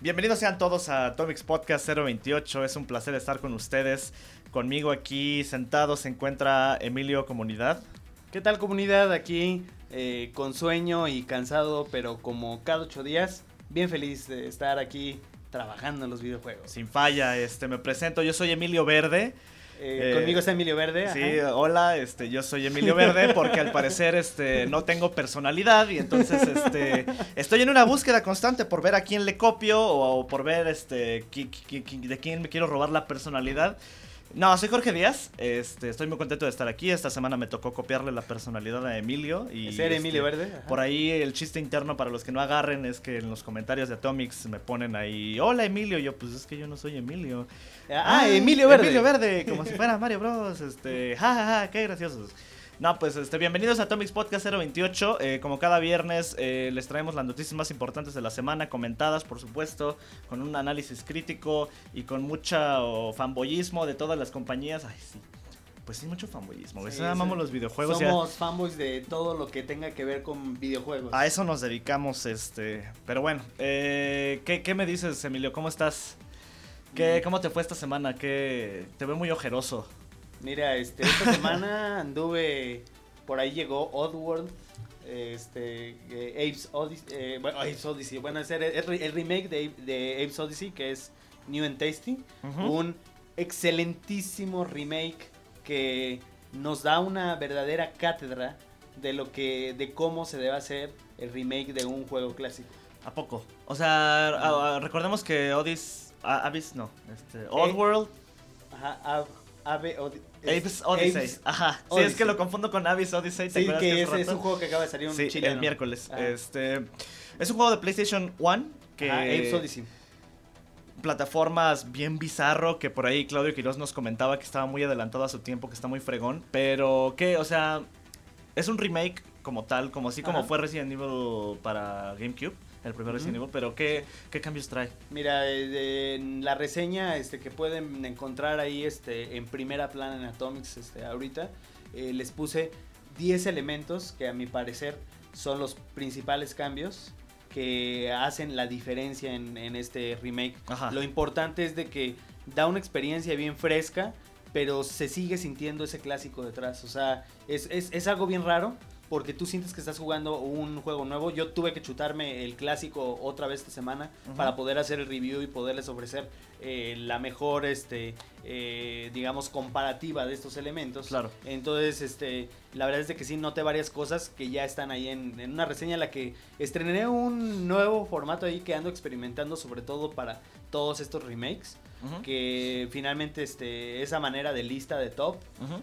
Bienvenidos sean todos a Atomics Podcast 028. Es un placer estar con ustedes. Conmigo aquí sentado se encuentra Emilio Comunidad. ¿Qué tal comunidad? Aquí eh, con sueño y cansado, pero como cada ocho días, bien feliz de estar aquí trabajando en los videojuegos. Sin falla, este, me presento. Yo soy Emilio Verde. Eh, conmigo está Emilio Verde. Sí, hola, este, yo soy Emilio Verde porque al parecer este, no tengo personalidad y entonces este, estoy en una búsqueda constante por ver a quién le copio o, por ver este, de quién me quiero robar la personalidad. No, soy Jorge Díaz. Este, estoy muy contento de estar aquí. Esta semana me tocó copiarle la personalidad a Emilio. Y, ¿Ser Emilio este, Verde? Por ahí el chiste interno para los que no agarren es que en los comentarios de Atomics me ponen ahí, hola Emilio. Yo, pues es que yo no soy Emilio. Ah, Emilio Verde. Emilio Verde, como si fuera Mario Bros. Este, jajaja, ja, qué graciosos. No, pues este, bienvenidos a Atomics Podcast 028. Eh, como cada viernes, eh, les traemos las noticias más importantes de la semana, comentadas, por supuesto, con un análisis crítico y con mucho fanboyismo de todas las compañías. Ay, sí. Pues sí, mucho fanboyismo. Sí, amamos los videojuegos. Somos fanboys de todo lo que tenga que ver con videojuegos. A eso nos dedicamos, este. Pero bueno, eh, ¿qué, ¿qué, me dices, Emilio? ¿Cómo estás? ¿Qué, mm. ¿Cómo te fue esta semana? ¿Qué, te veo muy ojeroso. Mira, este, esta semana anduve, por ahí llegó Oddworld, este, eh, Apes, Odyssey, eh, bueno, Apes Odyssey, bueno, es el, el remake de, de, Apes Odyssey, que es New and Tasty, un excelentísimo remake que nos da una verdadera cátedra de lo que, de cómo se debe hacer el remake de un juego clásico. ¿A poco? O sea, recordemos que Odyssey, Abyss, no, este, eh, Oddworld. Ajá, Ave Abyss Odyssey. Ajá. Sí, es que lo confundo con Abyss Odyssey. ¿te sí, que, es, es, un juego que acaba de salir un sí, el miércoles. Este, es un juego de PlayStation 1 que... Abyss Odyssey. Plataformas bien bizarro que por ahí Claudio Quiroz nos comentaba que estaba muy adelantado a su tiempo, que está muy fregón. Pero que, o sea, es un remake como tal, como así como fue Resident Evil para GameCube el primer Resident Evil, pero ¿qué, ¿qué, cambios trae? Mira, eh, en la reseña este, que pueden encontrar ahí este, en primera plana en Atomics este, ahorita, eh, les puse 10 elementos que a mi parecer son los principales cambios que hacen la diferencia en, en este remake. Lo importante es de que da una experiencia bien fresca, pero se sigue sintiendo ese clásico detrás. O sea, es, es, es algo bien raro porque tú sientes que estás jugando un juego nuevo. Yo tuve que chutarme el clásico otra vez esta semana para poder hacer el review y poderles ofrecer eh, la mejor, este, eh, digamos, comparativa de estos elementos. Claro. Entonces, este, la verdad es de que sí noté varias cosas que ya están ahí en, en una reseña en la que estrené un nuevo formato ahí que ando experimentando sobre todo para todos estos remakes que finalmente este, esa manera de lista de top,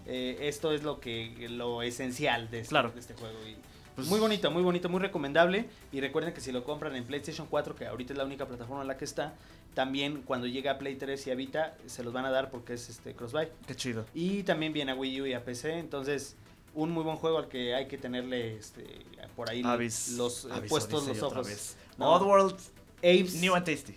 eh, esto es lo que lo esencial de este, este juego. Y, pues, muy bonito, muy bonito, muy recomendable. Y recuerden que si lo compran en PlayStation 4, que ahorita es la única plataforma en la que está, también cuando llega a Play 3 y a Vita, se los van a dar porque es este crossbuy. Qué chido. Y también viene a Wii U y a PC, entonces un muy buen juego al que hay que tenerle este, por ahí los eh, puestos los ojos. Oddworld, Apes, New and Tasty.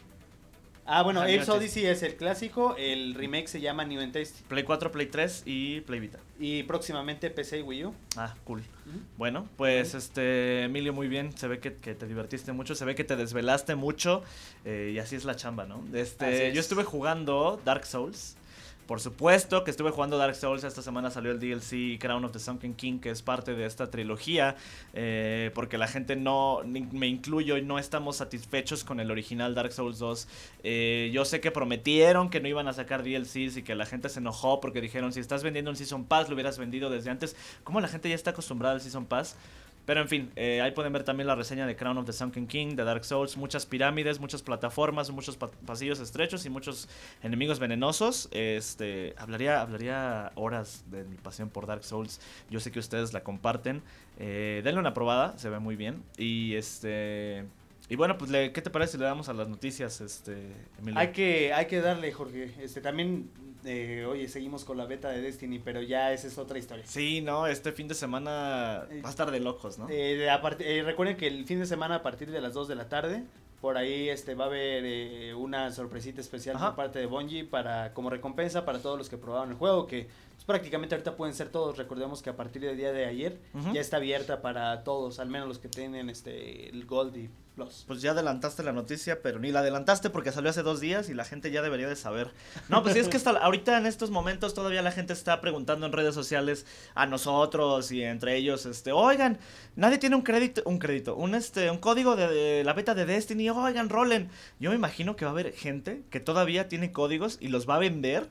Ah, bueno, Apes Odyssey es el clásico, el remake se llama New and Tasty. Play 4, Play 3 y Play Vita. Y próximamente PC y Wii U. Ah, cool. Bueno, pues este Emilio, muy bien. Se ve que, te divertiste mucho, se ve que te desvelaste mucho. Eh, y así es la chamba, ¿no? Este, yo estuve jugando Dark Souls. Por supuesto que estuve jugando Dark Souls. Esta semana salió el DLC Crown of the Sunken King, que es parte de esta trilogía. Eh, porque la gente no, me incluyo, y no estamos satisfechos con el original Dark Souls 2. Eh, yo sé que prometieron que no iban a sacar DLCs y que la gente se enojó porque dijeron: si estás vendiendo un Season Pass, lo hubieras vendido desde antes. ¿Cómo la gente ya está acostumbrada al Season Pass? Pero en fin, eh, ahí pueden ver también la reseña de Crown of the Sunken King, de Dark Souls, muchas pirámides, muchas plataformas, muchos pasillos estrechos y muchos enemigos venenosos. Este, hablaría, hablaría horas de mi pasión por Dark Souls. Yo sé que ustedes la comparten. Eh, denle una probada, se ve muy bien. Y este. Y bueno, pues, ¿qué te parece si le damos a las noticias, este, Emilio? Hay que, hay que darle, Jorge. Este, también oye, seguimos con la beta de Destiny, pero ya esa es otra historia. Sí, no, este fin de semana va a estar de locos, ¿no? Eh, eh, recuerden que el fin de semana a partir de las 2 de la tarde, por ahí este va a haber eh, una sorpresita especial por parte de Bungie para como recompensa para todos los que probaron el juego, que pues, prácticamente ahorita pueden ser todos. Recordemos que a partir del día de ayer ya está abierta para todos, al menos los que tienen este el Gold y Plus. Pues ya adelantaste la noticia, pero ni la adelantaste porque salió hace dos días y la gente ya debería de saber. No, pues sí, es que hasta ahorita en estos momentos todavía la gente está preguntando en redes sociales a nosotros y entre ellos, este, oigan, nadie tiene un crédito, un crédito, un este, un código de, la beta de Destiny, oigan, rolen. Yo me imagino que va a haber gente que todavía tiene códigos y los va a vender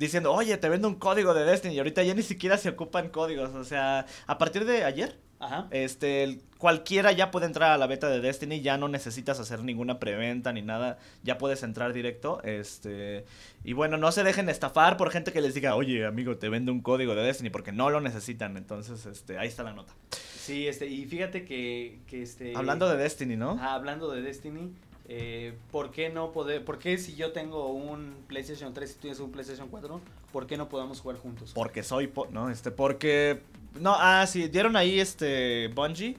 diciendo, oye, te vendo un código de Destiny y ahorita ya ni siquiera se ocupan códigos. O sea, a partir de ayer, Ajá. Este, cualquiera ya puede entrar a la beta de Destiny, ya no necesitas hacer ninguna preventa ni nada, ya puedes entrar directo. Este, y bueno, no se dejen estafar por gente que les diga, oye, amigo, te vendo un código de Destiny, porque no lo necesitan. Entonces, este, ahí está la nota. Sí, este, y fíjate que, que este. Hablando de Destiny, ¿no? Ah, hablando de Destiny. Eh, ¿Por qué no poder, por qué si yo tengo un PlayStation 3 y tú tienes un PlayStation 4, por qué no podemos jugar juntos? Porque soy, no, este, porque, no, ah, sí, dieron ahí este Bungie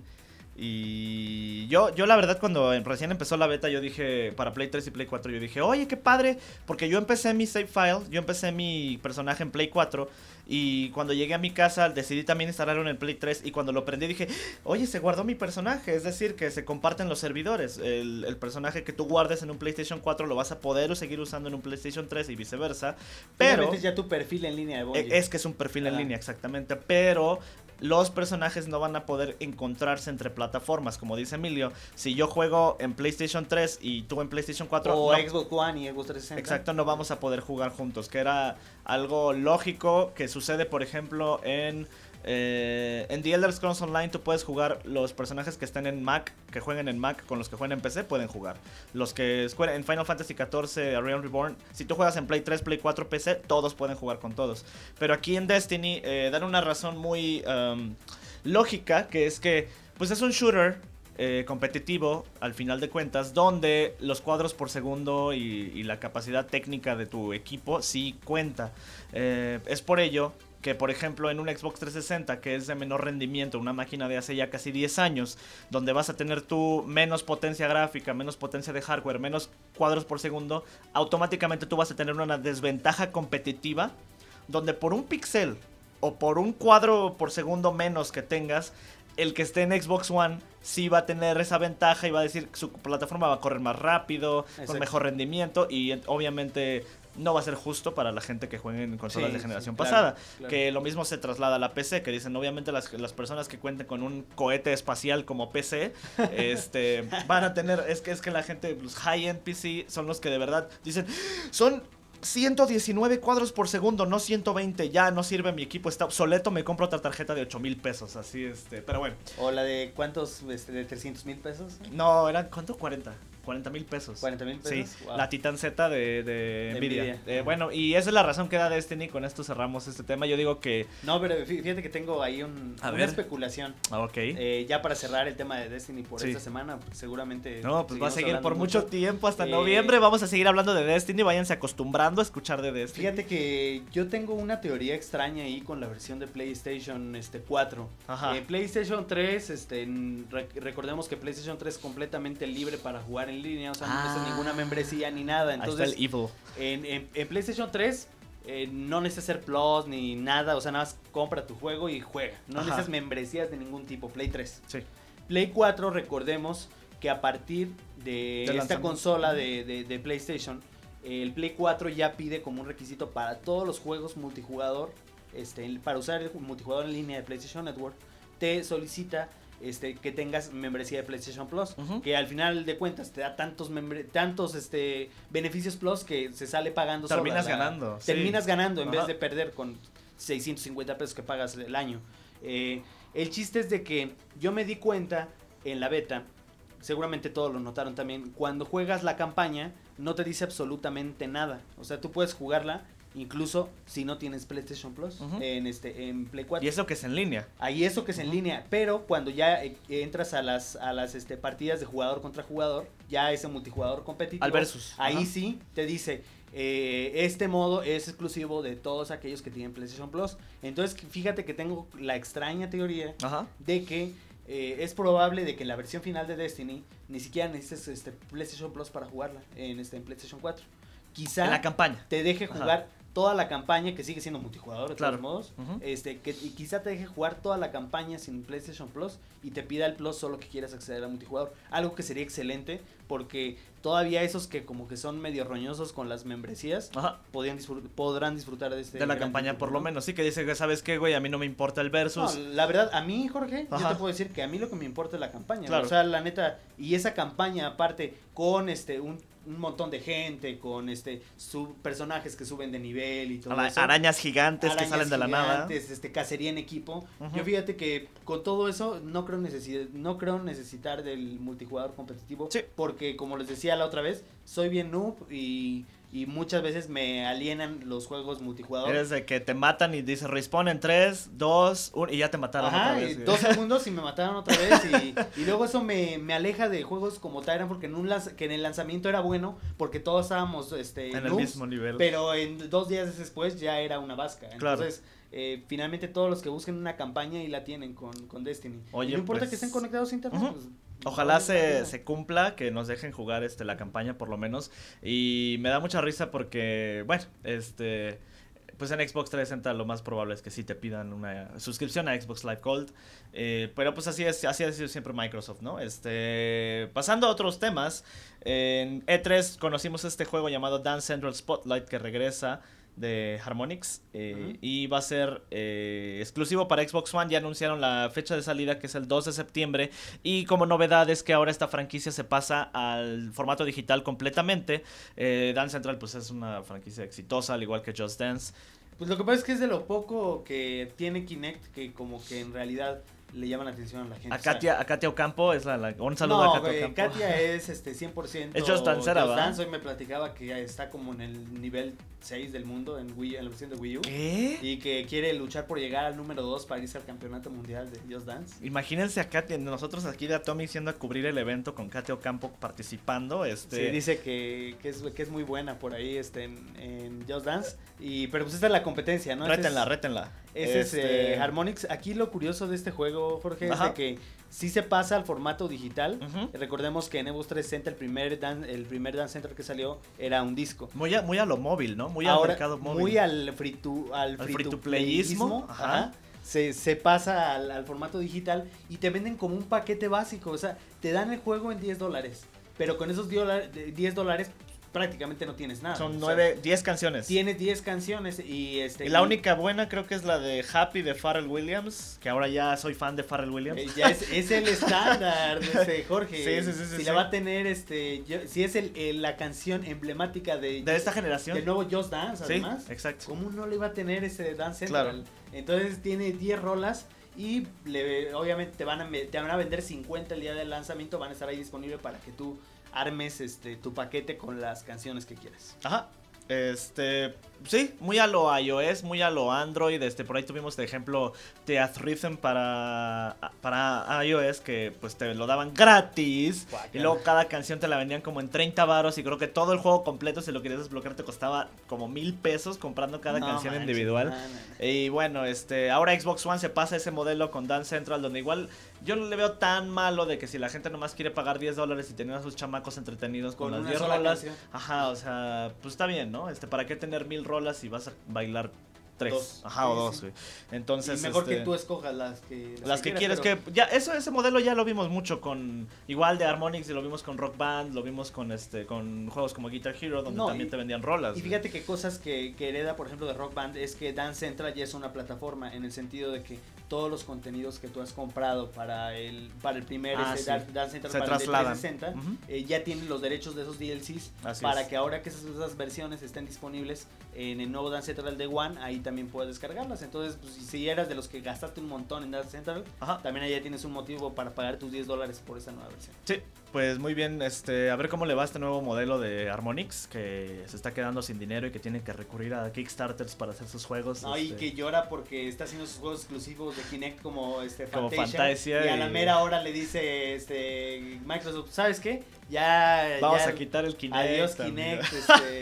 y yo, yo la verdad cuando recién empezó la beta yo dije, para Play 3 y Play 4, yo dije, oye, qué padre, porque yo empecé mi save file, yo empecé mi personaje en Play 4 y cuando llegué a mi casa decidí también instalarlo en el Play 3 y cuando lo prendí dije, oye, se guardó mi personaje, es decir, que se comparten los servidores, el, el personaje que tú guardes en un PlayStation 4 lo vas a poder seguir usando en un PlayStation 3 y viceversa, pero... ya tu perfil en línea de Es que es un perfil en línea, exactamente, pero los personajes no van a poder encontrarse entre plataformas, como dice Emilio. Si yo juego en PlayStation 3 y tú en PlayStation 4... O Xbox One y Xbox 360. Exacto, no vamos a poder jugar juntos, que era algo lógico que sucede, por ejemplo, en eh, en The Elder Scrolls Online tú puedes jugar los personajes que estén en Mac, que jueguen en Mac, con los que jueguen en PC, pueden jugar. Los que en Final Fantasy XIV, Realm Reborn, si tú juegas en Play 3, Play 4, PC, todos pueden jugar con todos. Pero aquí en Destiny eh, dan una razón muy um, lógica, que es que pues es un shooter eh, competitivo al final de cuentas, donde los cuadros por segundo y, la capacidad técnica de tu equipo sí cuenta. es por ello que por ejemplo en un Xbox 360 que es de menor rendimiento, una máquina de hace ya casi 10 años, donde vas a tener tú menos potencia gráfica, menos potencia de hardware, menos cuadros por segundo, automáticamente tú vas a tener una desventaja competitiva donde por un pixel o por un cuadro por segundo menos que tengas, el que esté en Xbox One sí va a tener esa ventaja y va a decir que su plataforma va a correr más rápido, con mejor rendimiento y obviamente no va a ser justo para la gente que juegue en consolas de generación pasada. Que lo mismo se traslada a la PC, que dicen, obviamente las, las personas que cuenten con un cohete espacial como PC, este, van a tener, es que es que la gente, los high-end PC son los que de verdad dicen, son 119 cuadros por segundo, no 120. Ya no sirve mi equipo, está obsoleto. Me compro otra tarjeta de 8 mil pesos. Así, este. Pero bueno. ¿O la de cuántos? Este, ¿De 300 mil pesos? No, eran. ¿Cuánto? 40. 40 mil pesos. 40 mil pesos. Sí, la Titan Z de, de, Nvidia. Eh, bueno, y esa es la razón que da Destiny. Con esto cerramos este tema. Yo digo que. No, pero fíjate que tengo ahí un, una especulación. Ah, ok. Eh, ya para cerrar el tema de Destiny por esta semana, seguramente. No, pues va a seguir por mucho, tiempo, hasta eh, noviembre. Vamos a seguir hablando de Destiny. Váyanse acostumbrando a escuchar de Destiny. Fíjate que yo tengo una teoría extraña ahí con la versión de PlayStation este, 4. Ajá. PlayStation 3, este, recordemos que PlayStation 3 es completamente libre para jugar en línea. O sea, no necesitas ninguna membresía ni nada. Entonces, En, en, PlayStation 3 eh, no necesitas ser Plus ni nada. O sea, nada más compra tu juego y juega. No necesitas membresías de ningún tipo. Play 3. Sí. Play 4, recordemos que a partir de, esta consola de, de, PlayStation, el Play 4 ya pide como un requisito para todos los juegos multijugador, este, para usar el multijugador en línea de PlayStation Network, te solicita este, que tengas membresía de PlayStation Plus, que al final de cuentas te da tantos tantos este, beneficios Plus que se sale pagando. Terminas ganando. Terminas ganando en vez de perder con 650 pesos que pagas el año. Eh, el chiste es de que yo me di cuenta en la beta, seguramente todos lo notaron también, cuando juegas la campaña no te dice absolutamente nada. O sea, tú puedes jugarla incluso si no tienes PlayStation Plus en este en Play 4. Y eso que es en línea. Ahí eso que es en línea, pero cuando ya eh, entras a las a las este, partidas de jugador contra jugador, ya ese multijugador competitivo, al versus. Ahí sí te dice eh, este modo es exclusivo de todos aquellos que tienen PlayStation Plus. Entonces, fíjate que tengo la extraña teoría de que eh, es probable de que en la versión final de Destiny ni siquiera necesites este PlayStation Plus para jugarla en este en PlayStation 4. Quizá la campaña te deje jugar toda la campaña, que sigue siendo multijugador de Claro. todos modos, este, que y quizá te deje jugar toda la campaña sin PlayStation Plus y te pida el Plus solo que quieras acceder a multijugador. Algo que sería excelente porque todavía esos que como que son medio roñosos con las membresías Ajá. podían disfrut- podrán disfrutar de este De la campaña, por lo ¿no? menos. Sí, que dice que, ¿sabes qué, güey? A mí no me importa el versus. No, la verdad, a mí, Jorge, yo te puedo decir que a mí lo que me importa es la campaña. Claro. O sea, la neta, y esa campaña aparte con este un, un montón de gente, con este su, personajes que suben de nivel y todo Ara- eso. arañas gigantes que salen de la nada. este cacería en equipo. Yo fíjate que con todo eso no creo necesitar no creo necesitar del multijugador competitivo Sí. porque como les decía la otra vez, soy bien noob y, y muchas veces me alienan los juegos multijugador. Eres de que te matan y dice respawn en 3, 2, 1 y ya te mataron Ajá, otra y vez. güey. dos segundos y me mataron otra vez y, y luego eso me, me aleja de juegos como Tyrant porque en un que en el lanzamiento era bueno porque todos estábamos este en el mismo nivel. pero en dos días después ya era una vasca. Claro. Entonces, eh, finalmente todos los que busquen una campaña y la tienen con, con Destiny. Oye, y no importa pues, que estén conectados a internet. pues, Ojalá se, se cumpla, que nos dejen jugar este la campaña por lo menos. Y me da mucha risa porque, bueno, este... Pues en Xbox 360 lo más probable es que sí te pidan una suscripción a Xbox Live Gold. Eh, pero pues así es, así ha sido siempre Microsoft, ¿no? Este, pasando a otros temas, en E3 conocimos este juego llamado Dance Central Spotlight que regresa de Harmonix eh, y va a ser eh, exclusivo para Xbox One. Ya anunciaron la fecha de salida que es el 2 de septiembre y como novedad es que ahora esta franquicia se pasa al formato digital completamente. Eh, Dance Central pues es una franquicia exitosa al igual que Just Dance. Pues lo que pasa es que es de lo poco que tiene Kinect que como que en realidad le llaman la atención a la gente. A O sea, Katia, a Katia Ocampo es la, la- un saludo no, a Katia Ocampo. Katia es este 100% Es Just Dancera, Just ¿va? Dance. Hoy me platicaba que está como en el nivel 6 del mundo en Wii, en la versión de Wii U. ¿Qué? Y que quiere luchar por llegar al número 2 para irse al campeonato mundial de Just Dance. Imagínense a Katia, nosotros aquí de Atomic siendo a cubrir el evento con Katia Ocampo participando. Este, Sí, dice que, que, es, que es muy buena por ahí este, en, en Just Dance. Y, pero pues esta es la competencia, ¿no? Ese es- rétenla, rétenla. Ese Este, es eh, Harmonix. Aquí lo curioso de este juego, Jorge, es Ajá. de que sí se pasa al formato digital. Recordemos que en Xbox 360 el primer, dan, el primer Dance Center que salió era un disco. Muy a, muy a lo móvil, ¿no? Muy al mercado móvil. muy al free to, al Al free free to to playismo, playismo, ajá. ajá, Se, se pasa al, al formato digital y te venden como un paquete básico. O sea, te dan el juego en 10 dólares. Pero con esos 10 dólares- 10 dólares prácticamente no tienes nada. Son nueve, diez canciones. Tienes 10 canciones y este. Y la y- única buena creo que es la de Happy de Pharrell Williams, que ahora ya soy fan de Pharrell Williams. Eh, ya es, es el estándar de este Jorge. Sí, sí, sí, sí, si sí. la va a tener, este, yo- si es el, el- la canción emblemática de, de esta generación. del nuevo Just Dance, sí, además. exacto. ¿Cómo no le iba a tener ese Dance Central? Entonces tiene 10 rolas y le, obviamente te van, a, te van a vender 50 el día del lanzamiento, van a estar ahí disponibles para que tú armes este tu paquete con las canciones que quieras. Ajá. Este, sí, muy a lo iOS, muy a lo Android. Este, por ahí tuvimos de ejemplo Theath Rhythm para, para iOS que pues te lo daban gratis. Y luego cada canción te la vendían como en 30 varos y creo que todo el juego completo si lo querías desbloquear te costaba como mil pesos comprando cada No canción individual. Y bueno, este, ahora Xbox One se pasa ese modelo con Dance Central, donde igual yo no le veo tan malo de que si la gente nomás quiere pagar 10 dólares y tener a sus chamacos entretenidos con, Con las una 10 sola rolas. canción. Ajá, o sea, pues está bien, ¿no? Este, ¿para qué tener mil rolas si vas a bailar tres? Dos. Ajá, Sí, o dos, güey. Entonces, y mejor este, que tú escojas las que las que quieres pero- que ya eso ese modelo ya lo vimos mucho con igual de Harmonix y lo vimos con Rock Band, lo vimos con este con juegos como Guitar Hero donde No, también y- te vendían rolas. Y güey. fíjate que cosas que, que hereda, por ejemplo, de Rock Band es que Dance Central ya es una plataforma en el sentido de que todos los contenidos que tú has comprado para el para el primer Ah, sí. Dance Central Se para trasladan. el de 360 Ujú. eh, ya tienen los derechos de esos DLCs Así para es. que ahora que esas, esas versiones estén disponibles en el nuevo Dance Central de One, ahí también puedes descargarlas. Entonces, pues, si eras de los que gastaste un montón en Dance Central, Ajá. también ahí ya tienes un motivo para pagar tus 10 dólares por esa nueva versión. Sí, pues muy bien, este, a ver cómo le va este nuevo modelo de Harmonix, que se está quedando sin dinero y que tiene que recurrir a Kickstarters para hacer sus juegos. No, y este, que llora porque está haciendo sus juegos exclusivos de Kinect como este Como Fantasia, Fantasia y a la mera hora le dice este Microsoft, ¿sabes qué? Ya Vamos ya- a quitar el Kinect. Adiós también. Kinect, este,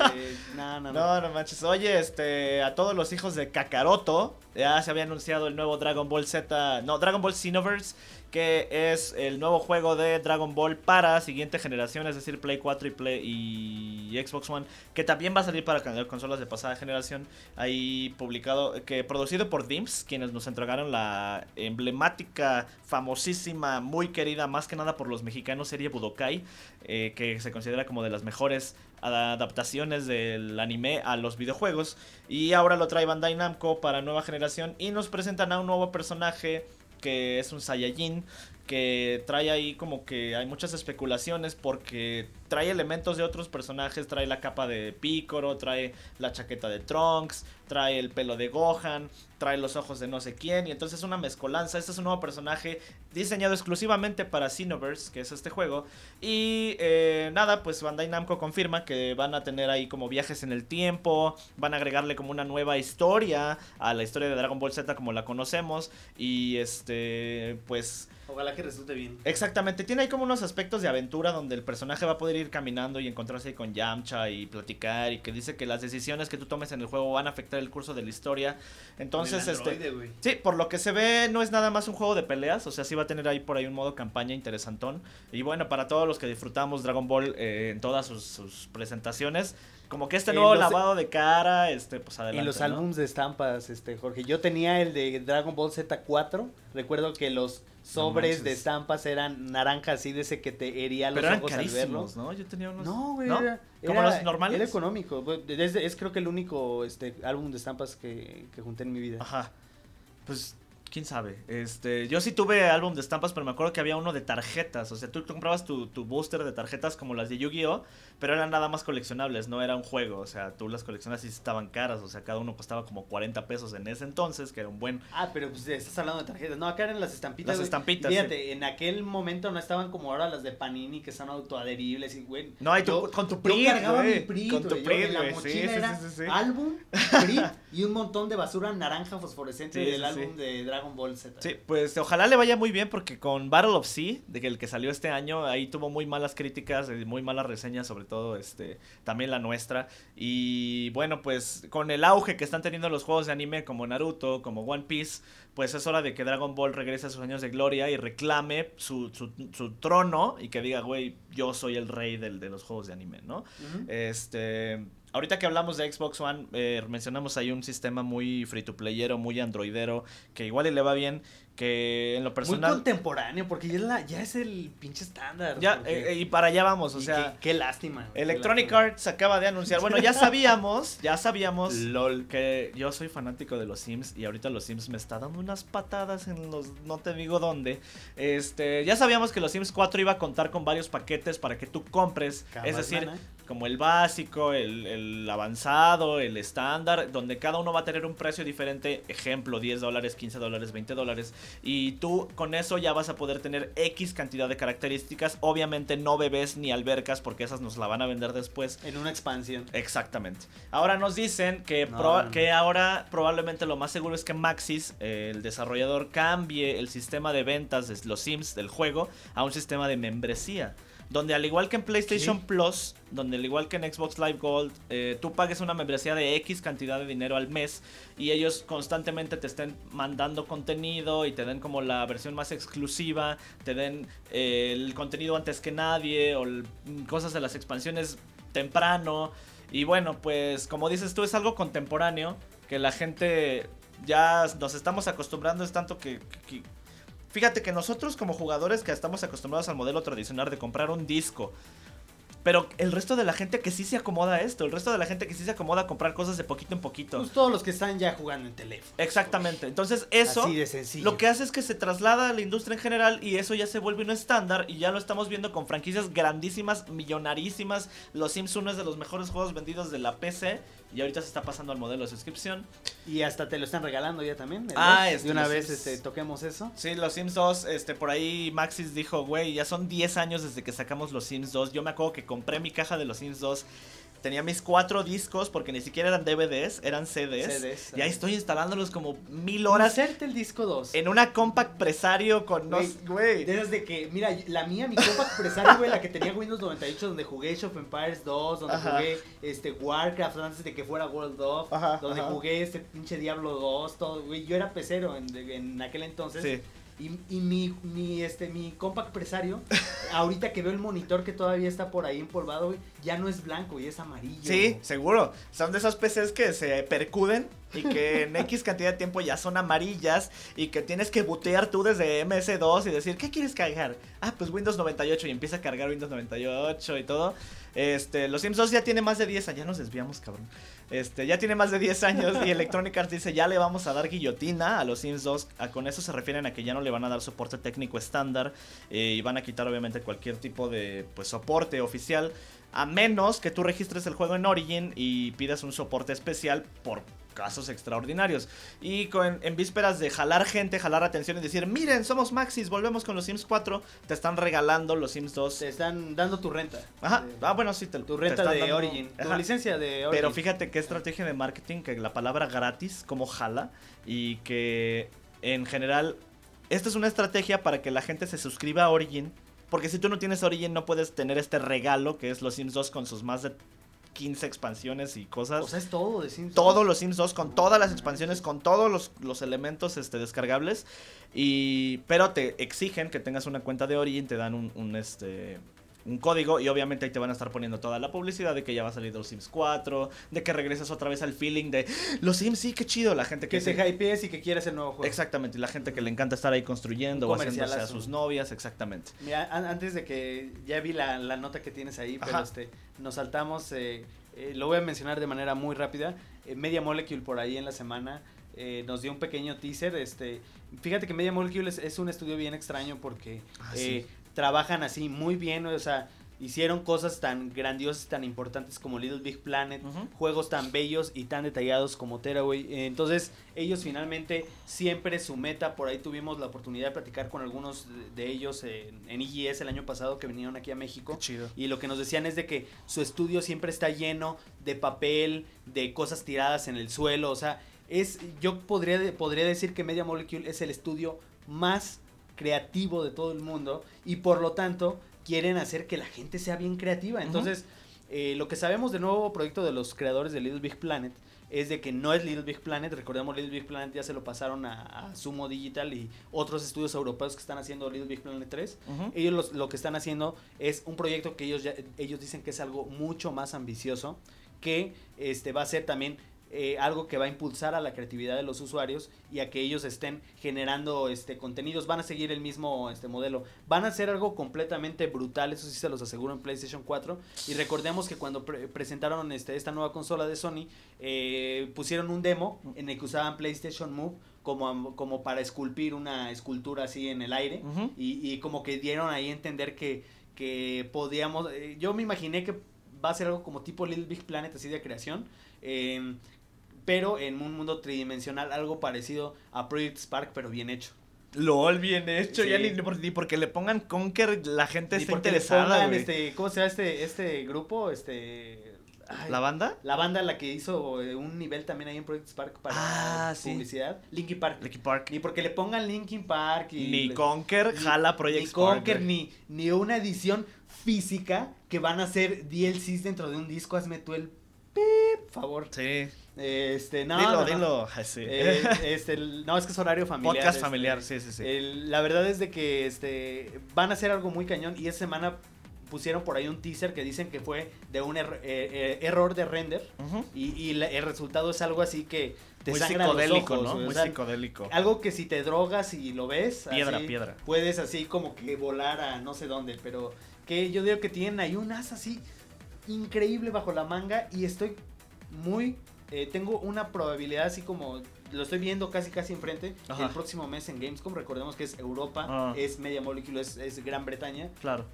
no, no, no. No, no manches. Oye, este, a todos los hijos de Kakaroto, ya se había anunciado el nuevo Dragon Ball Z, no, Dragon Ball Xenoverse que es el nuevo juego de Dragon Ball para siguiente generación, es decir, Play 4 y Play y Xbox One, que también va a salir para consolas de pasada generación. Ahí publicado, que producido por Dimps, quienes nos entregaron la emblemática, famosísima, muy querida, más que nada por los mexicanos, serie Budokai, eh, que se considera como de las mejores adaptaciones del anime a los videojuegos. Y ahora lo trae Bandai Namco para nueva generación y nos presentan a un nuevo personaje que es un Saiyajin que trae ahí como que hay muchas especulaciones porque trae elementos de otros personajes, trae la capa de Piccolo, trae la chaqueta de Trunks, trae el pelo de Gohan, trae los ojos de no sé quién y entonces es una mezcolanza. Este es un nuevo personaje diseñado exclusivamente para Xenoverse, que es este juego. Y eh, nada, pues Bandai Namco confirma que van a tener ahí como viajes en el tiempo, van a agregarle como una nueva historia a la historia de Dragon Ball Z como la conocemos y este pues Ojalá que resulte bien. Exactamente, tiene ahí como unos aspectos de aventura donde el personaje va a poder ir caminando y encontrarse con Yamcha y platicar y que dice que las decisiones que tú tomes en el juego van a afectar el curso de la historia. Entonces, este Sí, por lo que se ve no es nada más un juego de peleas, o sea, sí va a tener ahí por ahí un modo campaña interesantón. Y bueno, para todos los que disfrutamos Dragon Ball eh, en todas sus, presentaciones, como que este nuevo lavado de cara, este, pues adelante. Y los álbumes de estampas, este, Jorge. Yo tenía el de Dragon Ball Z4. Recuerdo que los sobres de estampas eran naranjas así de ese que te hería los ojos al verlo. ¿no? Yo tenía unos. No, güey. ¿Como los normales? Era económico. Es, es, creo que el único este álbum de estampas que, que junté en mi vida. Ajá. Pues quién sabe. Este, yo sí tuve álbum de estampas, pero me acuerdo que había uno de tarjetas. O sea, tú, comprabas tu, tu, booster de tarjetas como las de Yu-Gi-Oh! Pero eran nada más coleccionables, no era un juego. O sea, tú las coleccionas y estaban caras. O sea, cada uno costaba como 40 pesos en ese entonces, que era un buen. Ah, pero pues estás hablando de tarjetas. No, acá eran las estampitas. Las estampitas. Fíjate, en aquel momento no estaban como ahora las de Panini que son autoadheribles y güey. No, hay tú, con tu PRI. cargaba mi PRI, con tu PRI, la mochila era álbum, PRI y un montón de basura naranja fosforescente del álbum de Dragon Ball Z. Sí, pues ojalá le vaya muy bien porque con Battle of Sea, de que el que salió este año, ahí tuvo muy malas críticas, y muy malas reseñas, sobre todo este también la nuestra. Y bueno, pues con el auge que están teniendo los juegos de anime como Naruto, como One Piece, pues es hora de que Dragon Ball regrese a sus años de gloria y reclame su, su, trono y que diga, güey, yo soy el rey del, de los juegos de anime, ¿no? Este Ahorita que hablamos de Xbox One, eh, mencionamos ahí un sistema muy free to playero, muy androidero, que igual le va bien, que en lo personal... Muy contemporáneo, porque ya es, la, ya es el pinche estándar. Ya, eh, y para allá vamos, o sea... Qué, lástima. Electronic Arts acaba de anunciar, bueno, ya sabíamos, ya sabíamos LOL. que yo soy fanático de los Sims y ahorita los Sims me está dando unas patadas en los... no te digo dónde. Este, ya sabíamos que los Sims 4 iba a contar con varios paquetes para que tú compres, es decir, como el básico, el, el avanzado, el estándar, donde cada uno va a tener un precio diferente, ejemplo, 10 dólares, 15 dólares, 20 dólares, y tú con eso ya vas a poder tener X cantidad de características, obviamente no bebés ni albercas, porque esas nos la van a vender después. En una expansión. Exactamente. Ahora nos dicen que, que ahora probablemente lo más seguro es que Maxis, el desarrollador, cambie el sistema de ventas de los Sims del juego a un sistema de membresía donde al igual que en PlayStation Plus, donde al igual que en Xbox Live Gold, eh, tú pagues una membresía de X cantidad de dinero al mes y ellos constantemente te estén mandando contenido y te den como la versión más exclusiva, te den eh, el contenido antes que nadie o cosas de las expansiones temprano. Y bueno, pues como dices tú, es algo contemporáneo que la gente ya nos estamos acostumbrando, es tanto que Fíjate que nosotros como jugadores que estamos acostumbrados al modelo tradicional de comprar un disco, pero el resto de la gente que sí se acomoda a esto, el resto de la gente que sí se acomoda a comprar cosas de poquito en poquito. Pues todos los que están ya jugando en teléfono. Exactamente. Entonces eso Así de sencillo. lo que hace es que se traslada a la industria en general y eso ya se vuelve un estándar y ya lo estamos viendo con franquicias grandísimas, millonarísimas. Los Sims 1 es de los mejores juegos vendidos de la PC y ahorita se está pasando al modelo de suscripción. Y hasta te lo están regalando ya también. Ah, es, De una vez este, toquemos eso. Sí, los Sims 2, este, por ahí Maxis dijo, güey, ya son 10 años desde que sacamos los Sims 2. Yo me acuerdo que compré mi caja de los Sims 2 tenía mis cuatro discos porque ni siquiera eran DVDs, eran CDs. y ahí estoy instalándolos como mil horas. Hacerte el disco 2. En una compact presario con güey. Desde que, mira, la mía, mi compact presario, güey, la que tenía Windows 98, donde jugué Age of Empires 2, donde jugué este Warcraft antes de que fuera World of, donde jugué este pinche Diablo 2, todo, güey. Yo era pecero en, en aquel entonces. Sí Y, y mi, mi, este, mi compa empresario, ahorita que veo el monitor que todavía está por ahí empolvado, güey, ya no es blanco y es amarillo. Sí, seguro. Son de esos PCs que se percuden y que en X cantidad de tiempo ya son amarillas y que tienes que bootear tú desde MS2 y decir, ¿qué quieres cargar? Ah, pues Windows 98 y empieza a cargar Windows 98 y todo. Este, los Sims 2 ya tiene más de 10 años, ya nos desviamos, cabrón. Este, ya tiene más de 10 años y Electronic Arts dice, ya le vamos a dar guillotina a los Sims 2. con eso se refieren a que ya no le van a dar soporte técnico estándar eh, y van a quitar obviamente cualquier tipo de pues, soporte oficial. A menos que tú registres el juego en Origin y pidas un soporte especial por casos extraordinarios. Y con, en vísperas de jalar gente, jalar atención y decir, miren, somos Maxis, volvemos con los Sims 4, te están regalando los Sims 2. Te están dando tu renta. Ajá, ah, bueno, sí, te, tu renta de Origin, tu licencia de Origin. Pero fíjate qué estrategia de marketing, que la palabra gratis, como jala, y que en general, esta es una estrategia para que la gente se suscriba a Origin. Porque si tú no tienes Origin no puedes tener este regalo que es los Sims 2 con sus más de 15 expansiones y cosas. O sea, es todo de Sims 2. Todos los Sims 2 con todas las expansiones, con todos los, elementos este, descargables. Y, pero te exigen que tengas una cuenta de Origin, te dan un, un este, un código y obviamente ahí te van a estar poniendo toda la publicidad de que ya va a salir los Sims 4, de que regresas otra vez al feeling de los Sims, sí, qué chido, la gente que... Que se hypees y que quiere el nuevo juego. Exactamente, y la gente que le encanta estar ahí construyendo o haciéndose a sus novias, exactamente. Mira, antes de que ya vi la, nota que tienes ahí, pero este, nos saltamos, eh, eh, lo voy a mencionar de manera muy rápida, eh, Media Molecule por ahí en la semana nos dio un pequeño teaser. Este, fíjate que Media Molecule es, un estudio bien extraño porque ah, trabajan así muy bien, o sea, hicieron cosas tan grandiosas, tan importantes como Little Big Planet, juegos tan bellos y tan detallados como Tearaway. Entonces, ellos finalmente siempre su meta, por ahí tuvimos la oportunidad de platicar con algunos de ellos en, en EGS el año pasado que vinieron aquí a México. Y lo que nos decían es de que su estudio siempre está lleno de papel, de cosas tiradas en el suelo, o sea, es yo podría podría decir que Media Molecule es el estudio más creativo de todo el mundo y por lo tanto quieren hacer que la gente sea bien creativa. Entonces, eh, lo que sabemos del nuevo proyecto de los creadores de Little Big Planet es de que no es Little Big Planet, recordemos Little Big Planet ya se lo pasaron a, Sumo Digital y otros estudios europeos que están haciendo Little Big Planet 3. Ellos lo que están haciendo es un proyecto que ellos ya, ellos dicen que es algo mucho más ambicioso, que este va a ser también eh, algo que va a impulsar a la creatividad de los usuarios y a que ellos estén generando este contenidos. Van a seguir el mismo este modelo. Van a ser algo completamente brutal eso sí se los aseguro en PlayStation 4 y recordemos que cuando presentaron este esta nueva consola de Sony eh, pusieron un demo en el que usaban PlayStation Move como, como para esculpir una escultura así en el aire. Y, y, como que dieron ahí a entender que, que podíamos eh, yo me imaginé que va a ser algo como tipo Little Big Planet así de creación. Eh, pero en un mundo tridimensional, algo parecido a Project Spark, pero bien hecho. LOL, bien hecho, ya ni, porque le pongan Conker, la gente está interesada. este, ¿Cómo se llama este, este grupo? Este. ¿La banda? La banda la que hizo eh, un nivel también ahí en Project Spark para ah, publicidad. Linkin Park. Linkin Park. Ni porque le pongan Linkin Park. Y ni Conker jala Project Spark. Ni Conker, ni, ni una edición física que van a ser DLCs dentro de un disco. Hazme tú el pip, favor. Sí. Este, no, dilo, no, dilo. Eh, este, no, es que es horario familiar. Podcast este, familiar, sí, sí, sí. la verdad es de que este, van a hacer algo muy cañón y esta semana pusieron por ahí un teaser que dicen que fue de un eh, eh, error de render y, el resultado es algo así que te muy psicodélico, ¿no? Muy psicodélico. Algo que si te drogas y lo ves, piedra, piedra. Puedes así como que volar a no sé dónde, pero que yo digo que tienen ahí un as así increíble bajo la manga y estoy muy eh, tengo una probabilidad así como lo estoy viendo casi casi enfrente el próximo mes en Gamescom recordemos que es Europa ah. es Media Molecule es, es, Gran Bretaña. Claro.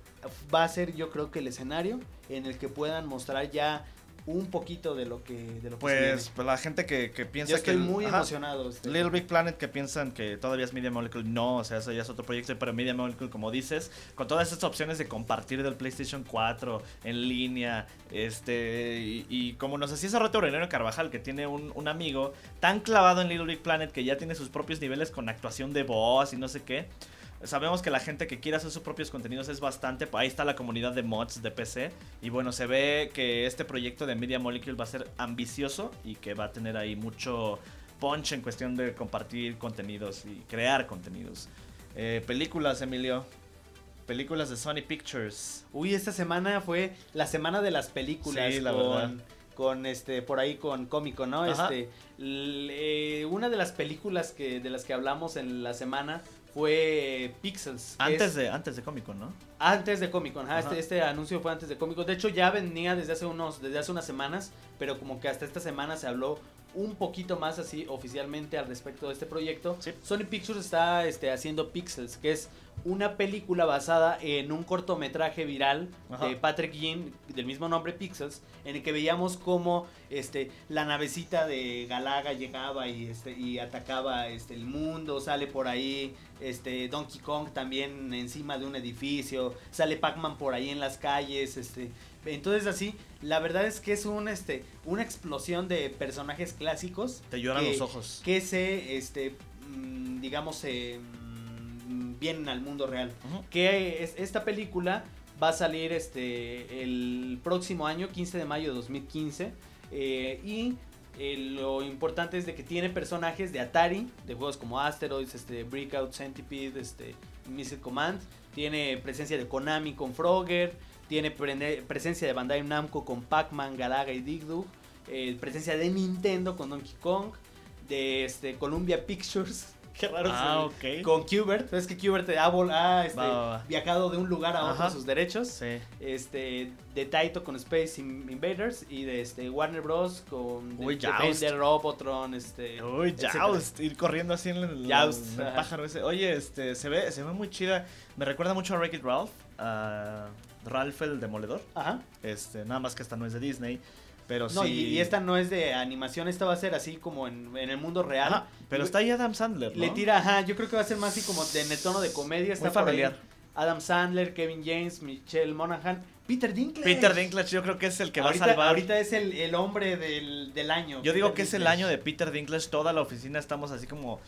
Va a ser yo creo que el escenario en el que puedan mostrar ya un poquito de lo que de lo que pues, pues la gente que, que piensa Yo estoy que muy emocionado este. Little Big Planet que piensan que todavía es Media Molecule no o sea eso ya es otro proyecto pero Media Molecule como dices con todas estas opciones de compartir del PlayStation 4 en línea este y, como nos hacía ese rato Aurelio Carvajal que tiene un, un, amigo tan clavado en Little Big Planet que ya tiene sus propios niveles con actuación de voz y no sé qué Sabemos que la gente que quiere hacer sus propios contenidos es bastante. Ahí está la comunidad de mods de PC. Y bueno, se ve que este proyecto de Media Molecule va a ser ambicioso y que va a tener ahí mucho punch en cuestión de compartir contenidos y crear contenidos. Eh, películas, Emilio. Películas de Sony Pictures. Uy, esta semana fue la semana de las películas. Sí, la con, verdad. Con este, por ahí con cómico, ¿no? Ajá. Este, una de las películas que, de las que hablamos en la semana fue Pixels. Antes es- de, antes de Comic Con, ¿no? Antes de Comic Con, ajá, Ajá. Este, este anuncio fue antes de Comic Con. De hecho, ya venía desde hace unos, desde hace unas semanas, pero como que hasta esta semana se habló un poquito más así oficialmente al respecto de este proyecto. Sí. Sony Pictures está este, haciendo Pixels, que es una película basada en un cortometraje viral Ajá. de Patrick Yin, del mismo nombre Pixels, en el que veíamos cómo este, la navecita de Galaga llegaba y, este, y atacaba este, el mundo, sale por ahí este, Donkey Kong también encima de un edificio, sale Pac-Man por ahí en las calles, este, entonces así, la verdad es que es un, este, una explosión de personajes clásicos Te lloran que- los ojos. que se, este, mm, digamos, eh, mm, vienen al mundo real. Que es, esta película va a salir este el próximo año, 15 de mayo de 2015. eh, y eh, lo importante es de que tiene personajes de Atari, de juegos como Asteroids, este, Breakout, Centipede, este, Missile Command. Tiene presencia de Konami con Frogger. Tiene presencia de Bandai Namco con Pac-Man, Galaga y Dig Dug. eh, presencia de Nintendo con Donkey Kong. De este, Columbia Pictures. Qué raro Ah, se- ok. Con Qbert. Es que Qbert ha, vol- ha, este, Va, va, va. viajado de un lugar a otro sus derechos. Sí. Este, de Taito con Space In- Invaders y de este Warner Bros. con Uy, de- Joust. Defender, Robotron, este. Uy. Joust, ir corriendo así en el, Joust, el pájaro ese. Oye, este, se ve, se ve muy chida. Me recuerda mucho a Wreck-It Ralph, a Ralph el Demoledor. Ajá. Este, nada más que esta no es de Disney, pero No, sí. y, y esta no es de animación, esta va a ser así como en, en el mundo real. Ajá, pero está ahí Adam Sandler, ¿no? Le tira, ajá, yo creo que va a ser más así como de, en el tono de comedia. Está Muy por ahí familiar. Adam Sandler, Kevin James, Michelle Monaghan, Peter Dinklage. Peter Dinklage yo creo que es el que ahorita, va a salvar. ahorita es el, el hombre del, del año. Yo digo Peter que es el año de Peter Dinklage, toda la oficina estamos así como...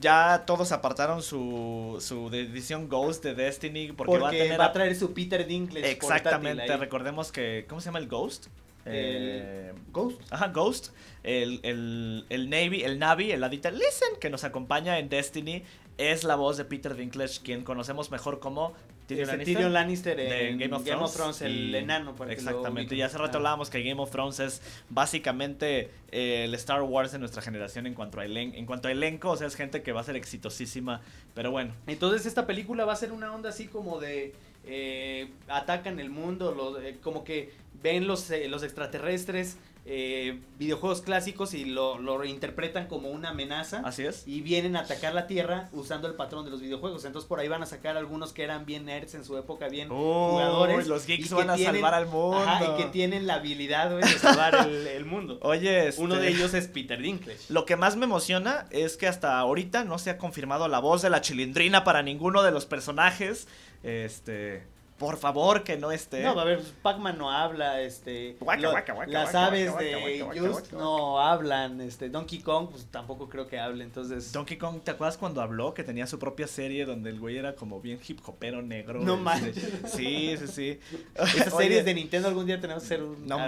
Ya todos apartaron su, su edición Ghost de Destiny porque, Porque va a tener... va a- traer su Peter Dinklage. Exactamente, recordemos que... ¿Cómo se llama el Ghost? Eh, Ghost. Ajá, Ghost, el, el, el Navy, el Navi, el Adita Listen, que nos acompaña en Destiny, es la voz de Peter Dinklage, quien conocemos mejor como Tyrion Este Lannister. Tyrion Lannister de en Game of Thrones, el y- enano. para Exactamente, y hace rato Ah. hablábamos que Game of Thrones es básicamente eh, el Star Wars de nuestra generación en cuanto, a elen- en cuanto a elenco, o sea, es gente que va a ser exitosísima, pero bueno, Entonces esta película va a ser una onda así como de eh, atacan el mundo, eh, como que ven los, los extraterrestres, eh, videojuegos clásicos y lo, lo reinterpretan como una amenaza. así es. Y vienen a atacar la Tierra usando el patrón de los videojuegos. Entonces por ahí van a sacar algunos que eran bien nerds en su época, bien jugadores. los geeks van a tienen- salvar al mundo. Ajá, y que tienen la habilidad de salvar el, el mundo. Oye, este, Uno de ellos es Peter Dinklage. Lo que más me emociona es que hasta ahorita no se ha confirmado la voz de la chilindrina para ninguno de los personajes. Este, por favor que no esté. No, a ver, Pac-Man no habla, este, Guaca, lo- guaca, guaca, las aves de Just no hablan, este, Donkey Kong, pues tampoco creo que hable, entonces, Donkey Kong, ¿te acuerdas cuando habló que tenía su propia serie donde el güey era como bien hip hopero negro? No Este, manches. Sí, sí, sí. esas Oye, series de Nintendo algún día tenemos que hacer un, No,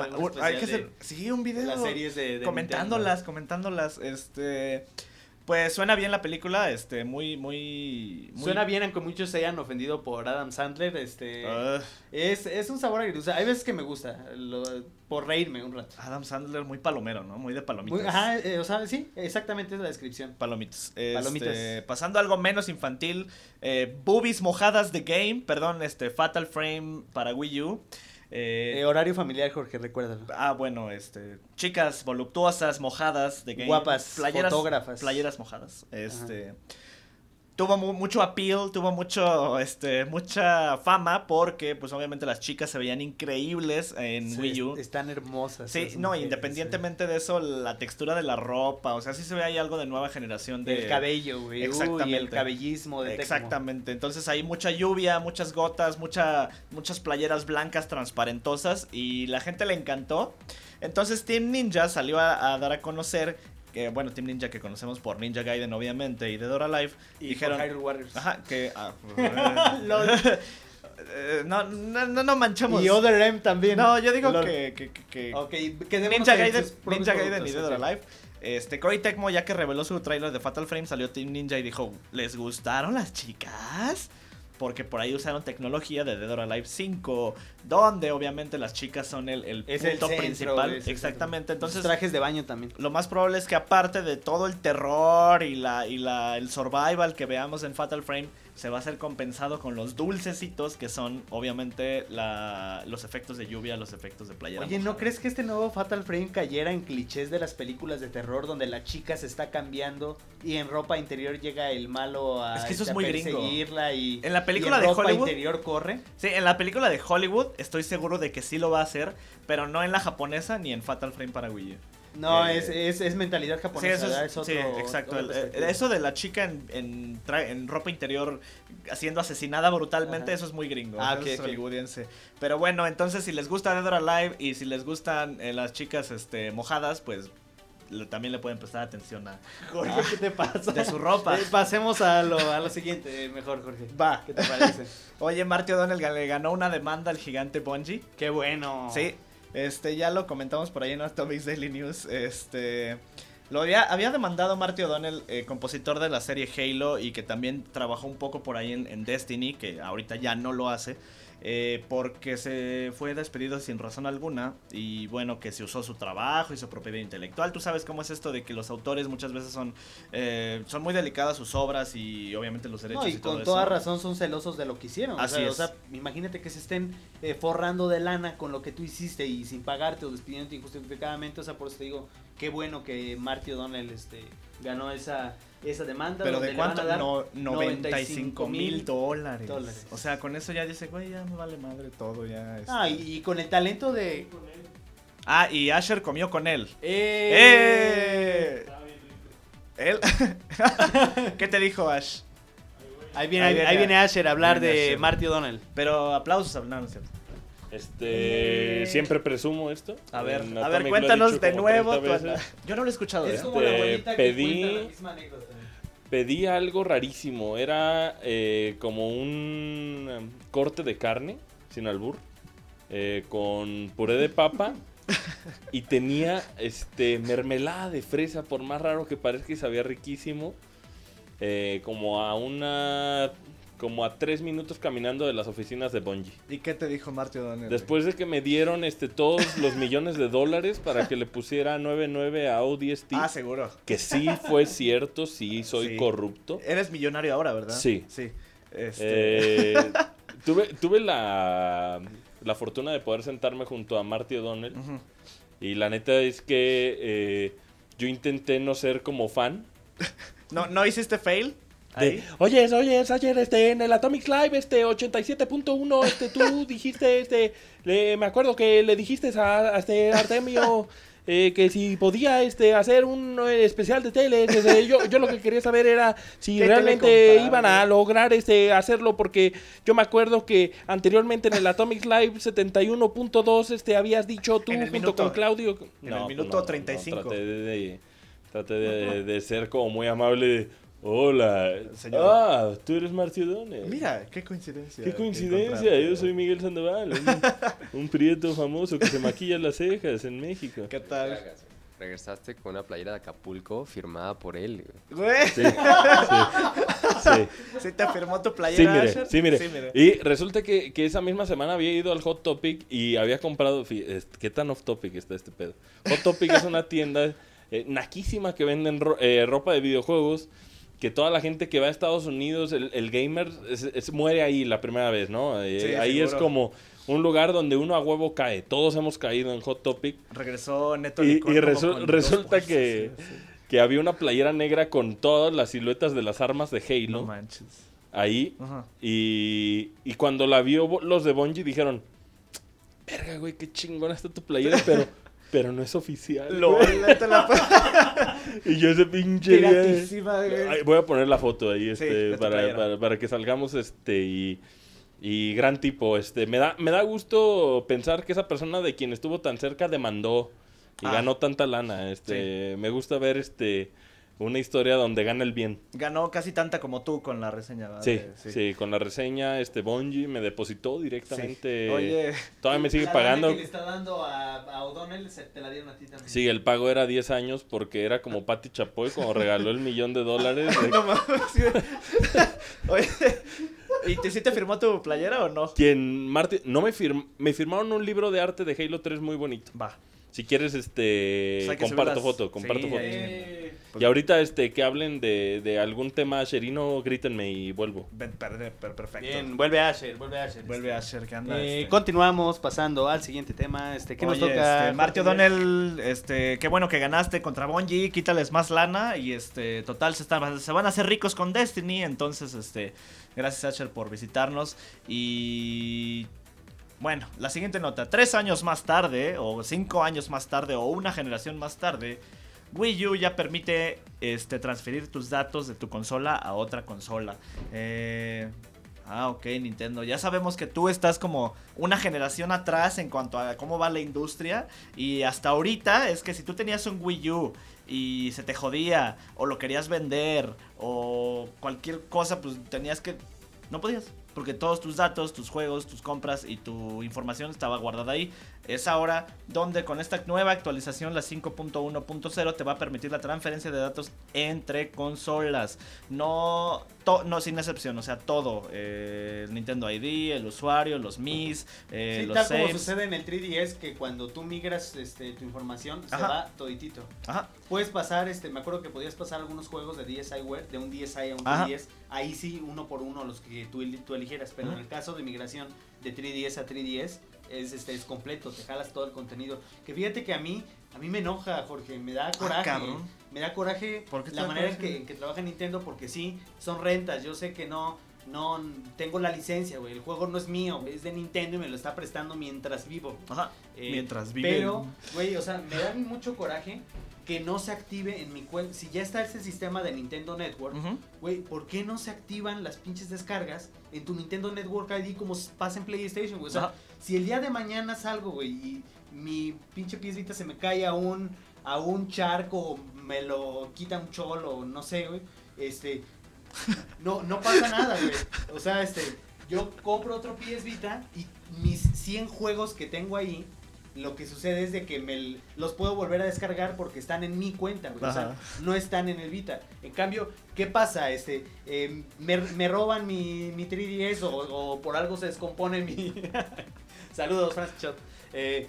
hay que hacer, sí, un de, video. de las series de, de comentándolas, comentándolas, este, pues suena bien la película, este, muy, muy, Suena bien aunque muchos se hayan ofendido por Adam Sandler, este, es, es un sabor agridulce, hay veces que me gusta, lo- por reírme un rato. Adam Sandler muy palomero, ¿no? Muy de palomitas. Muy- ajá, eh, o sea, sí, exactamente es la descripción. Palomitas. Palomitas. Este, pasando a algo menos infantil, eh, boobies mojadas de game, perdón, este Fatal Frame para Wii U. Eh, Eh, horario familiar, Jorge, recuérdalo. ah, bueno, este, chicas voluptuosas mojadas de Guapas, playeras, fotógrafas. playeras mojadas. Este, tuvo mu- mucho appeal, tuvo mucho, este, mucha fama porque, pues, obviamente las chicas se veían increíbles en Sí, Wii U. est- Están hermosas. Sí, no, mujeres, independientemente de eso, la textura de la ropa, o sea, sí se ve ahí algo de nueva generación de... El cabello, güey. Uy, Exactamente. el cabellismo de Tecmo. Exactamente, entonces hay mucha lluvia, muchas gotas, mucha, muchas playeras blancas transparentosas y la gente le encantó. Entonces Team Ninja salió a, a dar a conocer, que bueno, Team Ninja que conocemos por Ninja Gaiden obviamente y de Dora Life, Y dijeron... por Hyrule Warriors. Ajá, que... ah, eh, no, no, no, manchamos. Y Other M también. No, yo digo que... que, que- Ninja en Gaiden, Ninja Gaiden y Dead or. Alive Este, Koei Tecmo, ya que reveló su trailer de Fatal Frame, salió Team Ninja y dijo, ¿les gustaron las chicas? Porque por ahí usaron tecnología de Dead or Alive 5, donde obviamente las chicas son el, el punto principal. Exactamente, entonces... trajes de baño también. Lo más probable es que aparte de todo el terror y, la, y la, el survival que veamos en Fatal Frame, se va a ser compensado con los dulcecitos que son obviamente la, los efectos de lluvia, los efectos de playa. Oye, ¿no crees que este nuevo Fatal Frame cayera en clichés de las películas de terror donde la chica se está cambiando y en ropa interior llega el malo a, es que eso es muy perseguirla y en la película de ropa interior corre? Sí, en la película de Hollywood estoy seguro de que sí lo va a hacer, pero no en la japonesa ni en Fatal Frame para Wii U. No, eh, es, es, mentalidad japonesa. Sí, exacto. eso de la chica en, en, ropa interior siendo asesinada brutalmente, eso es muy gringo. Ah, es hollywoodense. Pero bueno, entonces si les gusta Dead or Alive y si les gustan eh, las chicas este, mojadas, pues también le pueden prestar atención a Jorge, ¿qué te pasa? De su ropa. Eh, pasemos a lo, a lo siguiente, mejor, Jorge. Va. ¿Qué te parece? Oye, Marty O'Donnell le ganó una demanda al gigante Bungie. Qué bueno. Sí. Este, ya lo comentamos por ahí en Atomics Daily News. Este. Lo había, había demandado Marty O'Donnell, eh, compositor de la serie Halo, y que también trabajó un poco por ahí en Destiny, que ahorita ya no lo hace. Eh, porque se fue despedido sin razón alguna y bueno que se usó su trabajo y su propiedad intelectual. Tú sabes cómo es esto de que los autores muchas veces son eh, son muy delicadas sus obras y obviamente los derechos no, y, con toda razón son celosos de lo que hicieron. Así o sea, imagínate que se estén eh, forrando de lana con lo que tú hiciste y sin pagarte o despidiendo injustificadamente. O sea por eso te digo qué bueno que Marty O'Donnell este ganó esa esa demanda. ¿Pero de cuánto? no, 95 mil dólares. O sea, con eso ya dice, güey, ya me vale madre todo. ya Ah, y, con el talento de... Ah, y Asher comió con él. ¡Eh! ¡Eh! ¿Él? ¿Qué te dijo Ash? Ahí viene, ahí viene, Asher a hablar de Marty O'Donnell. Pero aplausos, no, cierto. Este, siempre presumo esto. A ver, a ver, cuéntanos de nuevo. Yo no lo he escuchado. Es como la este, pedí, pedí algo rarísimo. Era eh, como un um, corte de carne, sin albur, eh, con puré de papa. y tenía este mermelada de fresa, por más raro que parezca, y sabía riquísimo. Eh, como a una como a tres minutos caminando de las oficinas de Bungie. ¿Y qué te dijo Marty O'Donnell? Después de que me dieron este todos los millones de dólares para que le pusiera 99 a ODST. Ah, seguro. Que sí fue cierto, sí soy corrupto. Eres millonario ahora, ¿verdad? Sí. Sí. Este... Eh, tuve tuve la, la fortuna de poder sentarme junto a Marty O'Donnell. Y la neta es que eh, yo intenté no ser como fan. ¿No, ¿No hiciste fail? Oye, oye, ayer este, en el Atomic Live, este 87.1, este, tú dijiste, este, me acuerdo que le dijiste a, este Artemio eh, que si podía este, hacer un eh, especial de tele. yo, yo lo que quería saber era si realmente iban a lograr este, hacerlo, porque yo me acuerdo que anteriormente en el Atomic Live 71.2 este, habías dicho tú junto con Claudio. En el minuto 35. traté de, traté de ser como muy amable. Hola. Señor. Ah, tú eres Marciodone. Mira, qué coincidencia. Qué coincidencia. Yo soy Miguel Sandoval, un, prieto famoso que se maquilla las cejas en México. ¿Qué tal? Regresaste con una playera de Acapulco firmada por él. Güey. Sí, sí, sí. te firmó tu playera. Sí mire, sí, mire. Y resulta que, que, esa misma semana había ido al Hot Topic y había comprado. ¿Qué tan off topic está este pedo? Hot Topic es una tienda eh, naquísima que venden eh, ropa de videojuegos que toda la gente que va a Estados Unidos, el, gamer, muere ahí la primera vez, ¿no? Eh, ahí es como un lugar donde uno a huevo cae. Todos hemos caído en Hot Topic. Regresó Neto Y, y resulta que, que había una playera negra con todas las siluetas de las armas de Halo. No manches. Ahí. Y, y cuando la vio los de Bungie dijeron, verga, güey, qué chingona está tu playera, pero pero no es oficial. y yo ese pinche. voy a poner la foto ahí, este, para, para, que salgamos, este, y. Y gran tipo, este, me da, me da gusto pensar que esa persona de quien estuvo tan cerca demandó y ah. ganó tanta lana. Este, me gusta ver este una historia donde gana el bien. Ganó casi tanta como tú con la reseña, ¿verdad? Sí, De- sí, con la reseña, este Bungie me depositó directamente. Oye, Todavía me sigue La pagando. que le está dando a, a O'Donnell se te la dieron a ti también. Sí, el pago era 10 años porque era como Patti Chapoy cuando regaló el millón de dólares. de- no mames. Oye, ¿y te, sí te firmó tu playera o no? Quien Martin, no me firm, me firmaron un libro de arte de Halo 3 muy bonito. Va. Si quieres este hay que comparto foto, comparto Sí, foto. Eh, Y ahorita este que hablen de, de algún tema sherino, grítenme y vuelvo. Perfecto. Bien, vuelve Asher, vuelve Asher. Vuelve a Asher, que anda. Eh, este. continuamos pasando al siguiente tema. Este, ¿Qué nos toca? Este, Marty? O'Donnell, este, qué bueno que ganaste contra Bungie, quítales más lana y este, total, se, están, se van a hacer ricos con Destiny, entonces, este, gracias Asher por visitarnos y... Bueno, la siguiente nota, tres años más tarde, o cinco años más tarde, o una generación más tarde, Wii U ya permite este, transferir tus datos de tu consola a otra consola. Eh, ah, ok, Nintendo. Ya sabemos que tú estás como una generación atrás en cuanto a cómo va la industria. Y hasta ahorita es que si tú tenías un Wii U y se te jodía, o lo querías vender, o cualquier cosa, pues tenías que... No podías. Porque todos tus datos, tus juegos, tus compras y tu información estaba guardada ahí. Es ahora donde con esta nueva actualización, la 5.1.0, te va a permitir la transferencia de datos entre consolas. No, to- no sin excepción, o sea, todo. eh, el Nintendo ID, el usuario, los Mis, eh, Sí, los tal como saves. sucede en el 3DS, que cuando tú migras este, tu información, se va toditito. Ajá. Puedes pasar, este, me acuerdo que podías pasar algunos juegos de DSiWare, de un DSi a un Ajá. 3DS, ahí sí, uno por uno, los que tú, tú eligieras, pero en el caso de migración de 3DS a 3DS, es, este, es completo, te jalas todo el contenido. Que fíjate que a mí, a mí me enoja, Jorge, me da coraje. Ah, cabrón. me da coraje ¿Por qué te la manera en coraje? que, en que trabaja Nintendo, porque sí, son rentas, yo sé que no... No tengo la licencia, güey. El juego no es mío, es de Nintendo y me lo está prestando mientras vivo. Ajá. Eh, Mientras vive. Pero, güey, o sea, me da mucho coraje que no se active en mi cuenta. Si ya está ese sistema de Nintendo Network, güey, ¿por qué no se activan las pinches descargas en tu Nintendo Network ID como pasa en PlayStation, güey? O sea. Si el día de mañana salgo, güey, y mi pinche PS Vita se me cae a un, a un charco, o me lo quita un cholo, no sé, güey, este, no, no pasa nada, güey. O sea, este, yo compro otro PS Vita y mis 100 juegos que tengo ahí, lo que sucede es de que me los puedo volver a descargar porque están en mi cuenta, güey. O sea, no están en el Vita. En cambio, ¿qué pasa? Este, eh, me, me roban mi, mi 3DS o, o por algo se descompone mi... Saludos, Francis. Eh,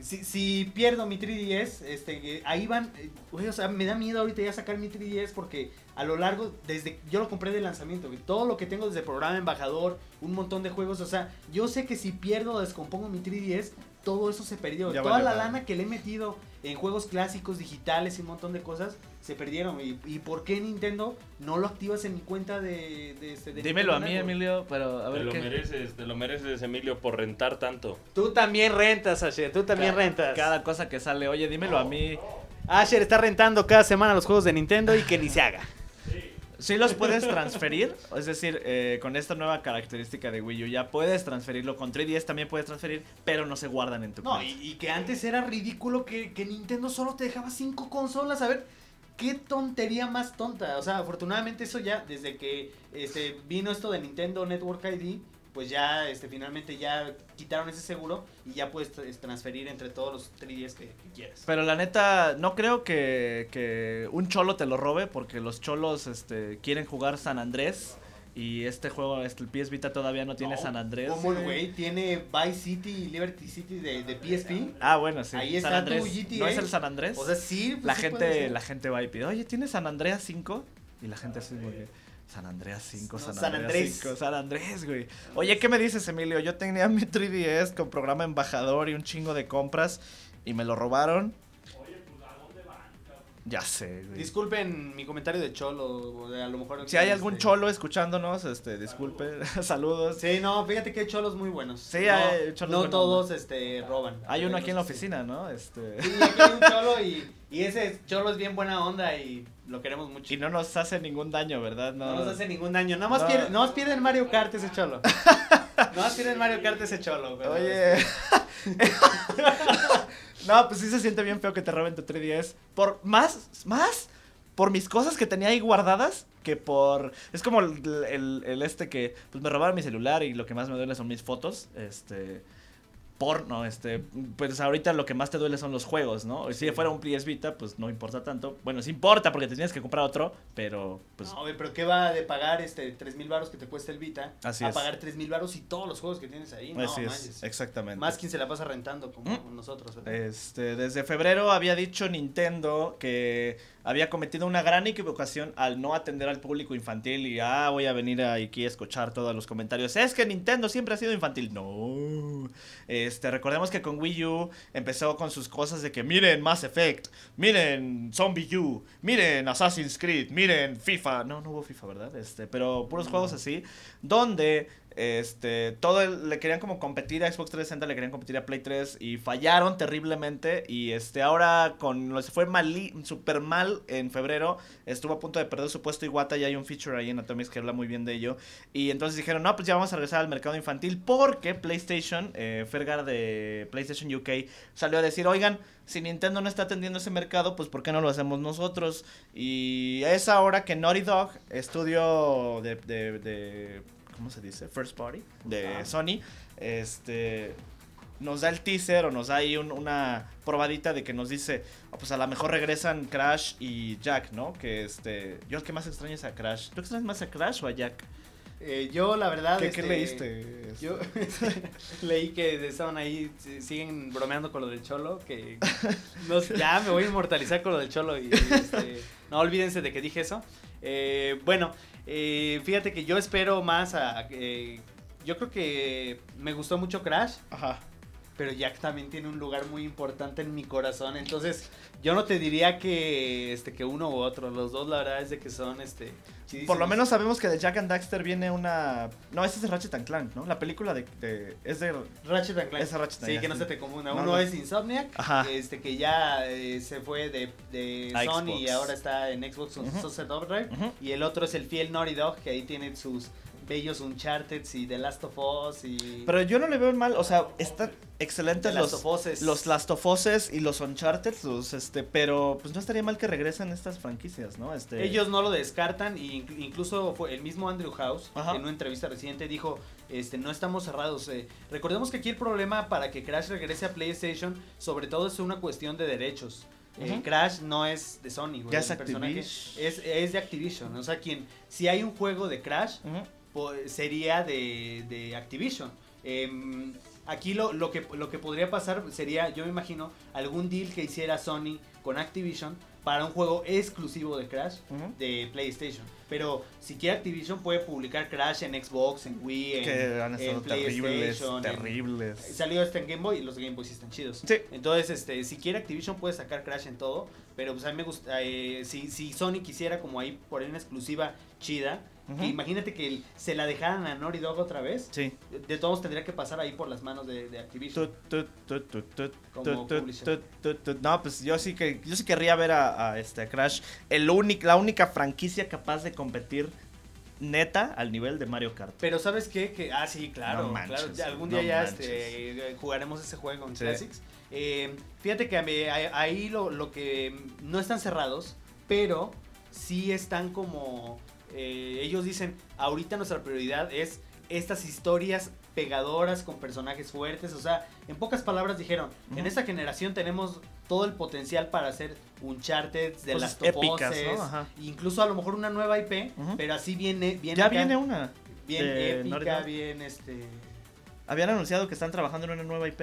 si, si pierdo mi 3DS, este, eh, ahí van, eh, o sea, me da miedo ahorita ya sacar mi 3DS porque a lo largo, desde, yo lo compré de lanzamiento, todo lo que tengo desde programa embajador, un montón de juegos, o sea, yo sé que si pierdo o descompongo mi 3DS, todo eso se perdió, Ya toda la lana que le he metido en juegos clásicos, digitales y un montón de cosas, se perdieron, y, y por qué Nintendo no lo activas en mi cuenta de, de, este, de Dímelo a mí, Network? Emilio, pero a Te ver lo qué. mereces, te lo mereces, Emilio, por rentar tanto. Tú también rentas, Asher, tú también Cada- rentas. Cada cosa que sale, oye, dímelo a mí. Asher está rentando cada semana los juegos de Nintendo y que ni se haga. Sí los puedes transferir, es decir, eh, con esta nueva característica de Wii U ya puedes transferirlo, con 3DS también puedes transferir, pero no se guardan en tu No, y, y que antes era ridículo que, que Nintendo solo te dejaba cinco consolas. A ver, qué tontería más tonta. O sea, afortunadamente eso ya, desde que este, vino esto de Nintendo Network ID, pues ya este, finalmente ya quitaron ese seguro y ya puedes tra- transferir entre todos los 3DS que, que quieras. Pero la neta, no creo que, que un cholo te lo robe, porque los cholos este, quieren jugar San Andrés. Y este juego, este, el PS Vita todavía no tiene No, San Andrés. Como el güey tiene Vice City y Liberty City de, de PSP. Ah, bueno, sí. Ahí San está tu Andrés. GTA. ¿No es el San Andrés? O sea, sí. pues la sí gente la gente va y pide, oye, ¿tienes San Andreas 5? Y la gente así, güey, San Andreas 5, No, San, San Andreas Andrés. 5, San Andrés, güey. Oye, ¿qué me dices, Emilio? Yo tenía mi 3DS con programa embajador y un chingo de compras y me lo robaron. Ya sé, güey. Disculpen mi comentario de cholo, de a lo mejor... Si hay algún este, cholo escuchándonos, este, disculpe, saludos. Sí, no, fíjate que hay cholos muy buenos. Sí, no, hay cholos No buenos, todos este, roban. Hay uno aquí en la Sí. oficina, ¿no? Este... Sí, aquí hay un cholo y, y ese cholo es bien buena onda y lo queremos mucho. Y no nos hace ningún daño, ¿verdad? No nos hace ningún daño. Nada más, No. pierde, nada más Mario Kart ese cholo. Nada más pierde en Mario Kart ese cholo. pero Oye. no, pues sí se siente bien feo que te roben tu 3DS. Por más, más, por mis cosas que tenía ahí guardadas que por... Es como el, el- el este que pues me robaron mi celular y lo que más me duele son mis fotos. Este... Porno, este, pues ahorita lo que más te duele son los juegos, ¿no? Si fuera un PS Vita, pues no importa tanto. Bueno, sí importa porque te tienes que comprar otro, pero pues No, pero ¿qué va de pagar este 3 mil baros que te cuesta el Vita? Así a es. pagar 3 mil baros y todos los juegos que tienes ahí. No, así es, exactamente. Más quien se la pasa rentando como ¿Mm? nosotros. ¿verdad? Este, desde febrero había dicho Nintendo que había cometido una gran equivocación al no atender al público infantil y ah, voy a venir aquí a escuchar todos los comentarios. Es que Nintendo siempre ha sido infantil. No. Este, recordemos que con Wii U empezó con sus cosas de que miren Mass Effect, miren Zombie U, miren Assassin's Creed, miren FIFA. No, no hubo FIFA, ¿verdad? Este, pero puros juegos así donde este, todo el- le querían como competir a Xbox 360, le querían competir a Play 3 y fallaron terriblemente. Y este ahora con se fue mal super mal en febrero, estuvo a punto de perder su puesto Iwata. Y hay un feature ahí en Atomics que habla muy bien de ello. Y entonces dijeron, "No, pues ya vamos a regresar al mercado infantil porque PlayStation eh, Fergar de PlayStation UK salió a decir, "Oigan, si Nintendo no está atendiendo ese mercado, pues ¿por qué no lo hacemos nosotros?" Y es ahora que Naughty Dog, estudio de, de, de- ¿cómo se dice? First Party de. Sony, este nos da el teaser o nos da ahí un- una probadita de que nos dice, "Ah, pues a lo mejor regresan Crash y Jack, ¿no? Que este, yo el que más extraño es a Crash. ¿Tú extrañas más a Crash o a Jack? Eh, yo, la verdad. ¿Qué, qué este, leíste? Yo leí que estaban ahí, si- siguen bromeando con lo del cholo, que no ya me voy a inmortalizar con lo del cholo y este, no olvídense de que dije eso. Eh, bueno, eh, fíjate que yo espero más a... eh, yo creo que me gustó mucho Crash, Ajá. pero Jack también tiene un lugar muy importante en mi corazón, entonces yo no te diría que este que uno u otro, los dos la verdad es de que son este Por lo menos sabemos que de Jack and Daxter viene una... No, ese es de Ratchet and Clank, ¿no? La película de... de- es de... Ratchet and Clank. Esa Ratchet and Sí, que no se te confunda. No, Uno no. es Insomniac, Ajá. este que ya eh, se fue de, de Sony y ahora está en Xbox con Ujú. Sunset Overdrive. Ujú. Y el otro es el fiel Naughty Dog, que ahí tiene sus bellos Uncharted y The Last of Us y Pero yo no le veo mal, o sea, están excelentes The Last los... of Us es- Los Last of Us y los Uncharted, los, este, pero pues no estaría mal que regresen estas franquicias, ¿no? Este, Ellos no lo descartan y incluso fue el mismo Andrew House Ajá. en una entrevista reciente dijo, este, no estamos cerrados. eh. Recordemos que aquí el problema para que Crash regrese a PlayStation, sobre todo es una cuestión de derechos. Eh. Crash no es de Sony, güey, Ya es el personaje Activision. Es, es de Activision. O sea, quien, si hay un juego de Crash, sería de, de Activision. Em, aquí lo, lo, que, lo que podría pasar sería, yo me imagino, algún deal que hiciera Sony con Activision para un juego exclusivo de Crash de PlayStation. Pero si quiere Activision puede publicar Crash en Xbox, en Wii, en, que han estado en terribles, PlayStation, en- terribles. Salió este en Game Boy y los Game Boy sí están chidos. Sí. Entonces, este, si quiere Activision puede sacar Crash en todo, pero pues a mí me gusta, eh, si, si Sony quisiera como ahí poner una exclusiva chida, Que imagínate que se la dejaran a Naughty Dog otra vez, Sí. de, de todos tendría que pasar ahí por las manos de, de Activision. Tut, tut, tut, Como. No, pues yo sí que yo sí querría ver a, a este a Crash, el único, la única franquicia capaz de competir neta al nivel de Mario Kart. Pero ¿sabes qué? Que, ah, sí, claro, No manches, claro. ya algún no día ya este, eh, jugaremos ese juego en Sí. Classics. Eh, fíjate que ahí ahí lo, lo que no están cerrados, pero sí están como... eh, ellos dicen, ahorita nuestra prioridad es estas historias pegadoras con personajes fuertes. O sea, en pocas palabras dijeron, en esta generación tenemos todo el potencial para hacer Uncharted, de Cosas las épicas, ¿no? Ajá. incluso a lo mejor una nueva IP, pero así viene, viene Ya acá, viene una. bien de épica, bien este... Habían anunciado que están trabajando en una nueva IP.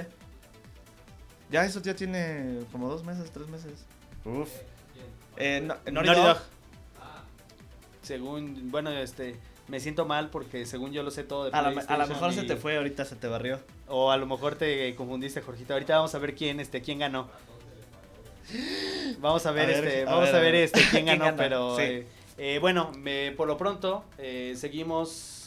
Ya eso ya tiene como dos meses, tres meses. Uf. Eh, no- Naughty Naughty Dog. Dog. Según, bueno, este, me siento mal porque según yo lo sé todo de A la, a PlayStation mejor se te fue, ahorita se te barrió. O a lo mejor te confundiste, Jorgito. Ahorita vamos a ver quién, este, quién ganó. Vamos a ver, A ver, este, a vamos ver, a ver, ver. este, quién ¿Quién ganó, pero Sí. eh, eh, bueno, me- por lo pronto eh, seguimos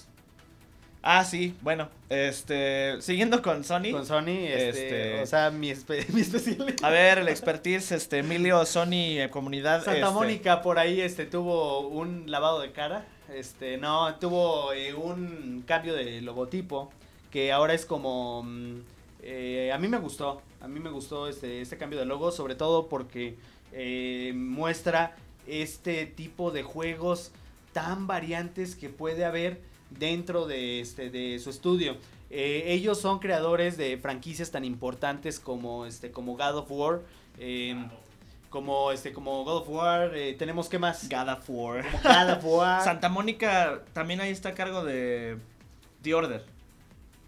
Ah, sí, bueno, este, siguiendo con Sony. con Sony, este, Este- o sea, mi, espe- mi especialidad. A ver, el expertise, este, Emilio, Sony, eh, comunidad. Santa este, Mónica por ahí este tuvo un lavado de cara. Este, no, tuvo eh, un cambio de logotipo que ahora es como mm, eh, a mí me gustó, a mí me gustó este este cambio de logo, sobre todo porque eh, muestra este tipo de juegos tan variantes que puede haber dentro de, este, de su estudio. Eh, ellos son creadores de franquicias tan importantes como, este, como God of War. em, como este como God of War, eh, tenemos que más? God of War. Como God of War. Santa Mónica también ahí está a cargo de The Order.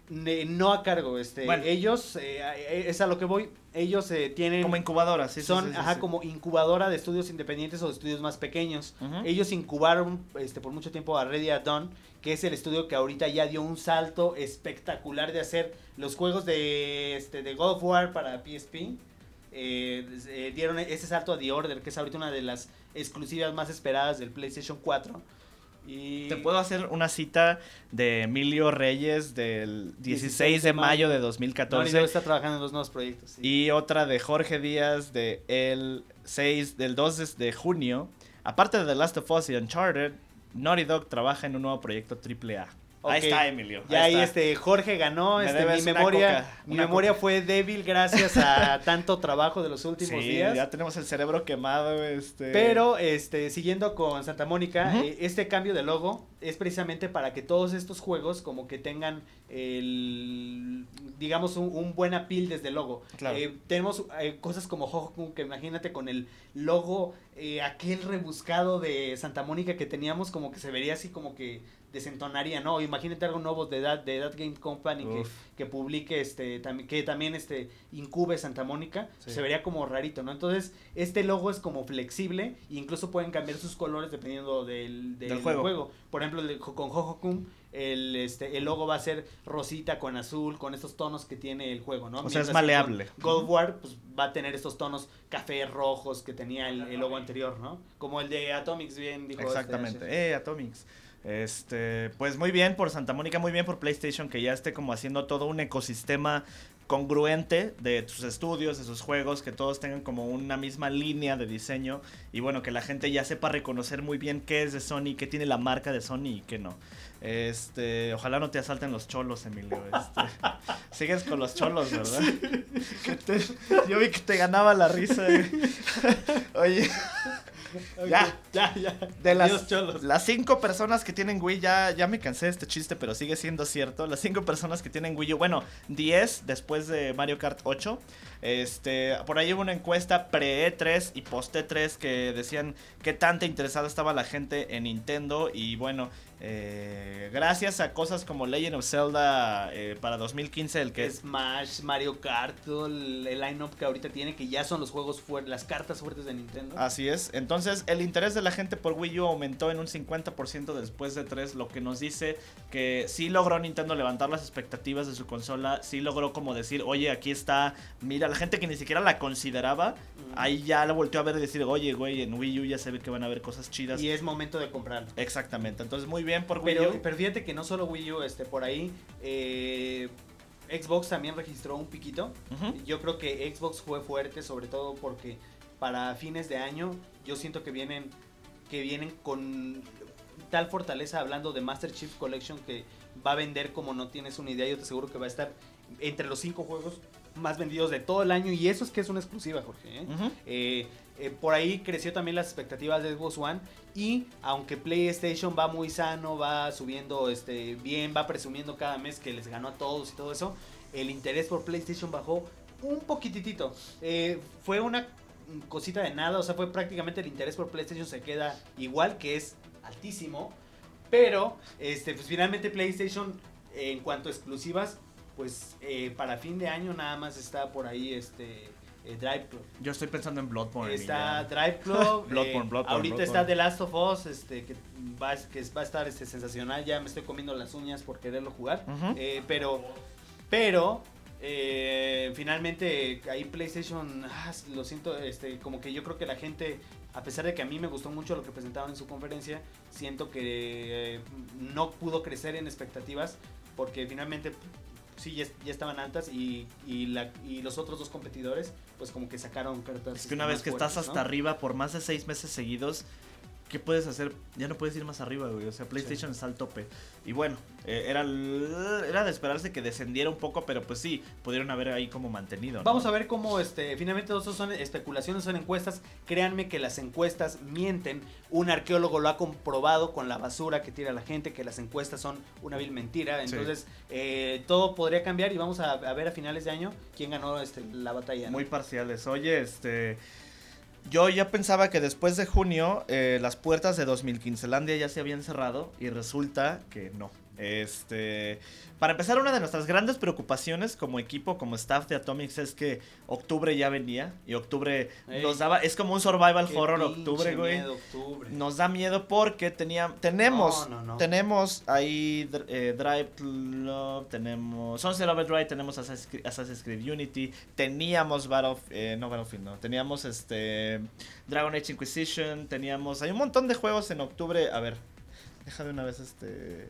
No a cargo, este, Bueno. ellos, eh, eh, es a lo que voy, ellos eh, tienen, Como incubadora, sí, sí, son, sí, sí, ajá, como incubadora de estudios independientes o de estudios más pequeños. Ellos incubaron este, por mucho tiempo a Ready at Dawn, que es el estudio que ahorita ya dio un salto espectacular de hacer los juegos de, este, de God of War para PSP. Eh, dieron ese salto a The Order, que es ahorita una de las exclusivas más esperadas del PlayStation 4. Y Te puedo hacer una cita de Emilio Reyes del 16 de mayo de Naughty 2014 Dog está trabajando en los nuevos proyectos. sí. y otra de Jorge Díaz de el 6 del 2 de junio. Aparte de The Last of Us y Uncharted, Naughty Dog trabaja en un nuevo proyecto AAA. Ahí Ok. está Emilio. Ya ahí este Jorge ganó, Me este, mi memoria, coca, mi memoria coca. fue débil gracias a tanto trabajo de los últimos Sí, días. ya tenemos el cerebro quemado, este. Pero, este, siguiendo con Santa Mónica, eh, este cambio de logo es precisamente para que todos estos juegos como que tengan el, digamos, un, un buen appeal desde el logo. Claro. Eh, tenemos eh, cosas como Hohoku, que imagínate con el logo, aquel rebuscado de Santa Mónica que teníamos, como que se vería así como que desentonaría, ¿no? Imagínate algo nuevo de That, de That Game Company que, publique, este, también, que también este, incube Santa Mónica, Sí. se vería como rarito, ¿no? Entonces, este logo es como flexible, e incluso pueden cambiar sus colores dependiendo del, del, Del juego. Por ejemplo, el con Hohokun, el, este, el logo va a ser rosita con azul, con estos tonos que tiene el juego, ¿no? O sea, es maleable. of War, pues va a tener estos tonos café rojos que tenía el, el logo anterior, ¿no? Como el de Atomics, bien dijo. este, Exactamente. Eh, Atomics. Este, pues muy bien por Santa Mónica, muy bien por PlayStation que ya esté como haciendo todo un ecosistema congruente de sus estudios, de sus juegos, que todos tengan como una misma línea de diseño y bueno, que la gente ya sepa reconocer muy bien qué es de Sony, qué tiene la marca de Sony y qué no. Este, ojalá no te asalten los cholos, Emilio. Este, sigues con los cholos, ¿verdad? Que te- yo vi que te ganaba la risa. eh. Oye, Ya. ya, ya. de las, cholos. las cinco personas que tienen Wii, ya, ya me cansé de este chiste, pero sigue siendo cierto. Las cinco personas que tienen Wii U, bueno, 10 después de Mario Kart 8. Este, por ahí hubo una encuesta pre-E3 y post-E3 que decían qué tanta interesada estaba la gente en Nintendo. Y bueno, eh, gracias a cosas como Legend of Zelda eh, para 2015, el que es Smash, Mario Kart, todo el, el line-up que ahorita tiene, que ya son los juegos fuertes, las cartas fuertes de Nintendo. Así es. Entonces, el interés de la gente por Wii U aumentó en un 50% después de 3, lo que nos dice que sí logró Nintendo levantar las expectativas de su consola, sí logró como decir, oye, aquí está, mira, la gente que ni siquiera la consideraba, Mm. ahí ya la volteó a ver y decir, oye, güey, en Wii U ya se ve que van a haber cosas chidas. Y es momento de comprarlo. Exactamente. Entonces, muy bien por Wii Pero, U. pero fíjate que no solo Wii U, este, por ahí, eh, Xbox también registró un piquito. Yo creo que Xbox fue fuerte, sobre todo porque para fines de año yo siento que vienen, que vienen con tal fortaleza hablando de Master Chief Collection que va a vender como no tienes una idea. Yo te aseguro que va a estar entre los cinco juegos más vendidos de todo el año y eso es que es una exclusiva, Jorge. ¿eh? Eh, eh, por ahí creció también las expectativas de Xbox One y aunque PlayStation va muy sano, va subiendo este bien, va presumiendo cada mes que les ganó a todos y todo eso, el interés por PlayStation bajó un poquitito. Eh, fue una cosita de nada, o sea, fue prácticamente el interés por PlayStation se queda igual, que es altísimo, pero este pues finalmente PlayStation en cuanto a exclusivas, pues eh, para fin de año nada más está por ahí este eh, Drive Club. Yo estoy pensando en Bloodborne. Está. Drive Club. Bloodborne, eh, Bloodborne, ahorita Bloodborne. está The Last of Us, este, que va, que va a estar este, sensacional. Ya me estoy comiendo las uñas por quererlo jugar. Eh, pero, pero, finalmente ahí PlayStation, ah, lo siento, este, como que yo creo que la gente, a pesar de que a mí me gustó mucho lo que presentaron en su conferencia, siento que no pudo crecer en expectativas porque finalmente sí ya, ya estaban altas y, y, la, y los otros dos competidores pues como que sacaron cartas Es que una vez que estás hasta arriba por más de seis meses seguidos, ¿qué puedes hacer? Ya no puedes ir más arriba, güey. O sea, PlayStation está al tope. Y bueno, eh, era, era de esperarse que descendiera un poco, pero pues sí, pudieron haber ahí como mantenido. Vamos a ver cómo, este, finalmente, todos son especulaciones, son encuestas. Créanme que las encuestas mienten. Un arqueólogo lo ha comprobado con la basura que tira la gente, que las encuestas son una vil mentira. Entonces, eh, todo podría cambiar y vamos a, ver a finales de año quién ganó este, la batalla. Muy parciales. Oye, este yo ya pensaba que después de junio eh, las puertas de 2015 Landia ya se habían cerrado y resulta que no. Este, para empezar, una de nuestras grandes preocupaciones como equipo, como staff de Atomics es que octubre ya venía y octubre nos daba, es como un survival horror octubre, güey. Nos da miedo porque tenía, tenemos, tenemos ahí eh, Drive Club, tenemos Sunset Overdrive, tenemos Assassin's Creed Unity, teníamos Battle, eh, no Battlefield, no, teníamos este Dragon Age Inquisition, teníamos, hay un montón de juegos en octubre, a ver, deja de una vez este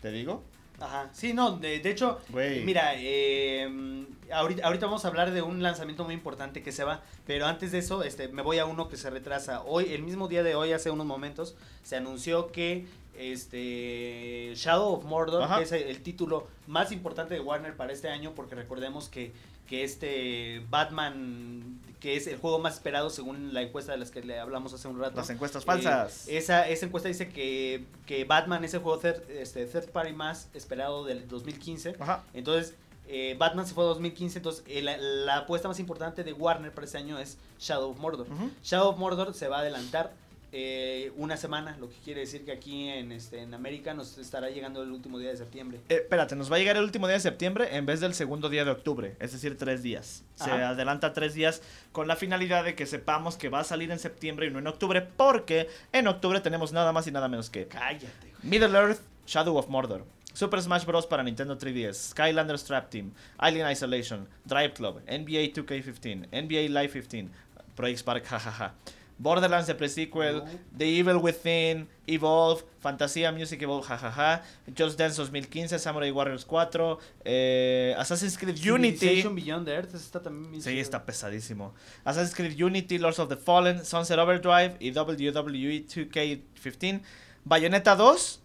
¿Te digo? Ajá, sí, no, de, hecho, mira, eh, ahorita, ahorita vamos a hablar de un lanzamiento muy importante que se va, pero antes de eso, este, me voy a uno que se retrasa. Hoy, el mismo día de hoy, hace unos momentos, se anunció que este Shadow of Mordor, que es el, título más importante de Warner para este año, porque recordemos que, que este Batman que es el juego más esperado según la encuesta de las que le hablamos hace un rato. Las encuestas falsas. Eh, esa, esa encuesta dice que, que Batman es el juego third, este, third party más esperado del 2015. Ajá. Entonces, eh, Batman se fue a 2015, entonces eh, la, apuesta más importante de Warner para este año es Shadow of Mordor. Shadow of Mordor se va a adelantar eh, una semana, lo que quiere decir que aquí en, este, en América nos estará llegando el último día de septiembre. Eh, espérate, nos va a llegar el último día de septiembre en vez del segundo día de octubre, es decir, tres días. Se adelanta tres días con la finalidad de que sepamos que va a salir en septiembre y no en octubre, porque en octubre tenemos nada más y nada menos que... Cállate. Middle Earth, Shadow of Mordor. Super Smash Bros. para Nintendo 3DS, Skylanders Trap Team, Alien Isolation, Drive Club, NBA 2K15, NBA Live 15, Project Spark, jajaja. Borderlands de pre-sequel, The Evil Within, Evolve, Fantasía Music Evolve, jajaja, Just Dance 2015, Samurai Warriors 4, eh, Assassin's Creed Unity. Beyond Earth está también Sí, está pesadísimo. Assassin's Creed Unity, Lords of the Fallen, Sunset Overdrive y WWE 2K15. Bayonetta 2,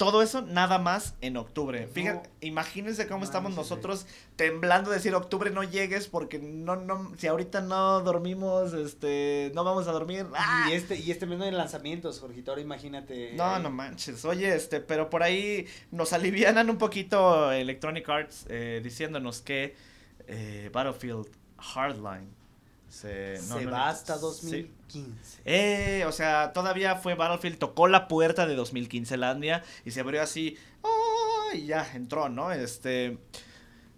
todo eso nada más en octubre. Fíjense, imagínense cómo estamos nosotros temblando de decir octubre no llegues porque no, no, si ahorita no dormimos, este, no vamos a dormir. Y ¡ah! este, y este mes no hay lanzamientos, Jorgito, ahora imagínate. No, no manches. Oye, este, pero por ahí nos alivianan un poquito Electronic Arts eh, diciéndonos que eh, Battlefield Hardline se, va hasta 2015. Eh, o sea, todavía fue Battlefield, tocó la puerta de 2015 Landia y se abrió así. y ya entró, ¿no? Este.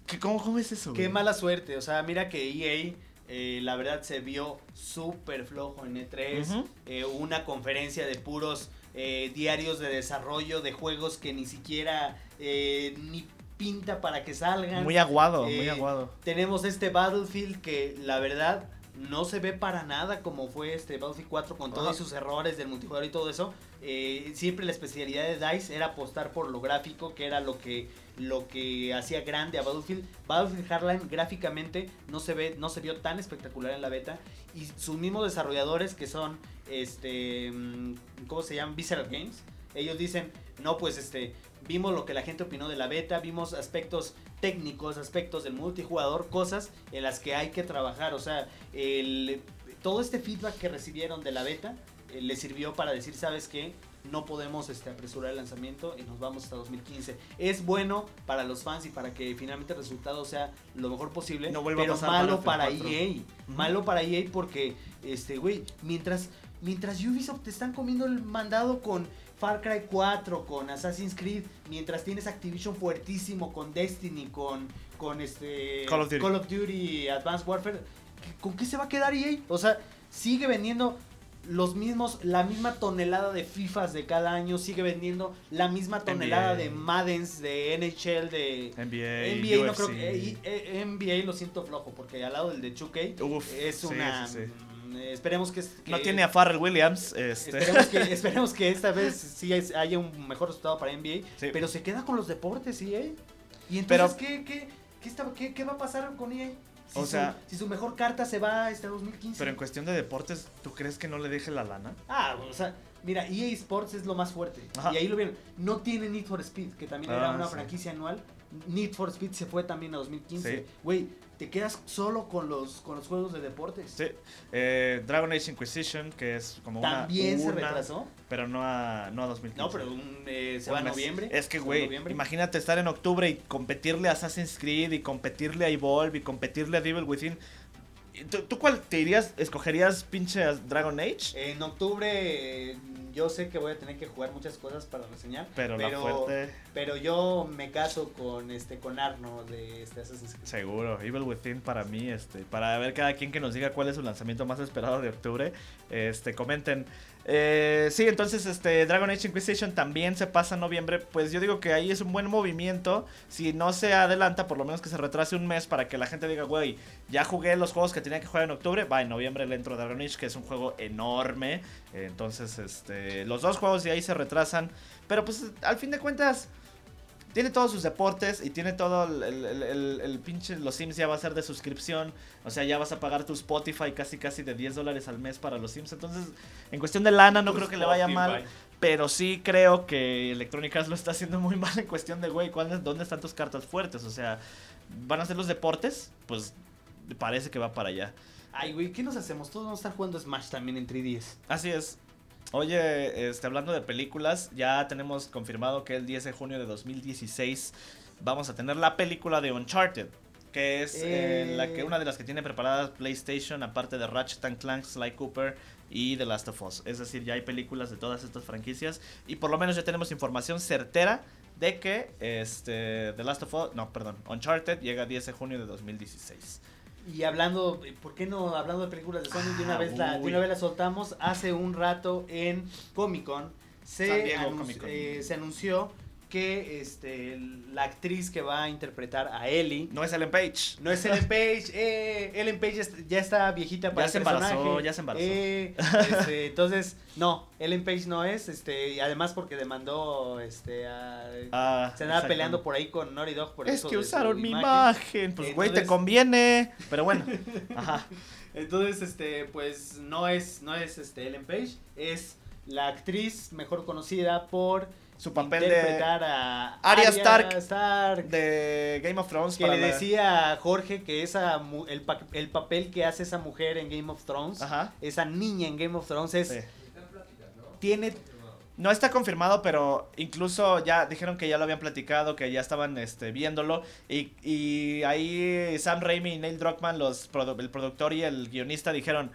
¿qué, cómo, ¿Cómo es eso? Qué mala suerte. O sea, mira que EA. Eh, la verdad se vio súper flojo en E3. Eh, una conferencia de puros diarios de desarrollo de juegos que ni siquiera ni pinta para que salgan. Muy aguado, muy aguado. Tenemos este Battlefield que la verdad no se ve para nada como fue este Battlefield 4 con todos sus errores del multijugador y todo eso. Eh, siempre la especialidad de DICE era apostar por lo gráfico, que era lo que, lo que hacía grande a Battlefield. Battlefield Hardline gráficamente no se ve, no se vio tan espectacular en la beta. Y sus mismos desarrolladores que son este mm, ¿cómo se llaman? Visceral Games. Ellos dicen, no, pues este, vimos lo que la gente opinó de la beta, vimos aspectos técnicos, aspectos del multijugador, cosas en las que hay que trabajar. O sea, el, todo este feedback que recibieron de la beta eh, les sirvió para decir, ¿sabes qué? No podemos este, apresurar el lanzamiento y nos vamos hasta 2015. Es bueno para los fans y para que finalmente el resultado sea lo mejor posible. No pero malo para, EA. Malo para EA porque, este, güey, mientras, mientras Ubisoft te están comiendo el mandado con Far Cry 4, con Assassin's Creed, mientras tienes Activision fuertísimo con Destiny, con, con este Call of, Duty. Advanced Warfare, ¿con qué se va a quedar EA? O sea, sigue vendiendo los mismos, la misma tonelada de FIFAs de cada año, sigue vendiendo la misma tonelada de Maddens, de NHL, de NBA, NBA no creo que eh, NBA lo siento flojo porque al lado del de 2 es una eh, esperemos que, No tiene a Farrell Williams. Este. Esperemos, que, esta vez sí haya un mejor resultado para NBA. Pero se queda con los deportes, ¿sí? Eh? Y entonces, ¿qué, qué, qué, qué, va a pasar con EA? Si, o sea, si su mejor carta se va este 2015. Pero en cuestión de deportes, ¿tú crees que no le deje la lana? Ah, o sea, Mira, EA Sports es lo más fuerte. Ajá. Y ahí lo vieron. No tiene Need for Speed, que también era Ah, una sí. franquicia anual. Need for Speed se fue también a 2015. Sí. Te quedas solo con los, con los juegos de deportes. Sí. Eh, Dragon Age Inquisition, que es como una. También se retrasó. Pero no a, no a 2015. No, pero un, eh, se va a noviembre. Es que, güey, imagínate estar en octubre y competirle a Assassin's Creed y competirle a Evolve y competirle a Devil Within. ¿Y ¿Tú, tú cuál te irías? ¿Escogerías pinche Dragon Age? En octubre yo sé que voy a tener que jugar muchas cosas para reseñar. Pero, la fuerte, pero yo me caso con este con Arno de este Assassin's Creed. seguro. Evil Within para mí, este, para ver cada quien que nos diga cuál es su lanzamiento más esperado de octubre, este, comenten. Eh, sí, entonces este Dragon Age Inquisition también se pasa en noviembre. Pues yo digo que ahí es un buen movimiento. Si no se adelanta, por lo menos que se retrase un mes para que la gente diga, güey, ya jugué los juegos que tenía que jugar en octubre. Va, en noviembre le entro Dragon Age, que es un juego enorme. Entonces, este, los dos juegos de ahí se retrasan. Pero pues al fin de cuentas, tiene todos sus deportes y tiene todo el, el- el- el- el pinche. Los Sims ya va a ser de suscripción. O sea, ya vas a pagar tu Spotify casi casi de 10 dólares al mes para los Sims. Entonces, en cuestión de lana, no Tu creo que le vaya mal. Pero sí creo que Electronic Arts lo está haciendo muy mal en cuestión de, güey, ¿cuál es- ¿dónde están tus cartas fuertes? O sea, ¿van a ser los deportes? Pues parece que va para allá. Ay, güey, ¿qué nos hacemos? Todos vamos a estar jugando Smash también en 3DS. Así es. Oye, este, hablando de películas, ya tenemos confirmado que el 10 de junio de 2016 vamos a tener la película de Uncharted. Que es eh, Eh. la que, una de las que tiene preparadas PlayStation, aparte de Ratchet and Clank, Sly Cooper y The Last of Us. Es decir, ya hay películas de todas estas franquicias. Y por lo menos ya tenemos información certera de que este, The Last of Us, no, perdón, Uncharted llega 10 de junio de 2016. Y hablando, ¿por qué no hablando de películas de Sony? De una, Ah, vez la, de una vez la soltamos. Hace un rato en Comic Con se, eh, se anunció que este, la actriz que va a interpretar a Ellie No es Ellen Page. no es Ellen Page. Eh, Ellen Page ya está viejita para Ya el se embarazó, ya se embarazó. Eh, este, entonces, no, Ellen Page no es. este y Además porque demandó este, a, Ah, se andaba peleando por ahí con Naughty Dog por Es eso que de su usaron mi imagen. Pues, güey, te conviene. Pero bueno. Ajá. Entonces, este, pues no es, no es este Ellen Page, es la actriz mejor conocida por Su papel de, a Arya Stark Stark, de Game of Thrones. que para le la- decía a Jorge que esa el, pa- el papel que hace esa mujer en Game of Thrones, Ajá. esa niña en Game of Thrones es sí. tiene No está confirmado, pero incluso ya dijeron que ya lo habían platicado, que ya estaban este, viéndolo. Y, y ahí Sam Raimi y Neil Druckmann, los, produ- el productor y el guionista, dijeron,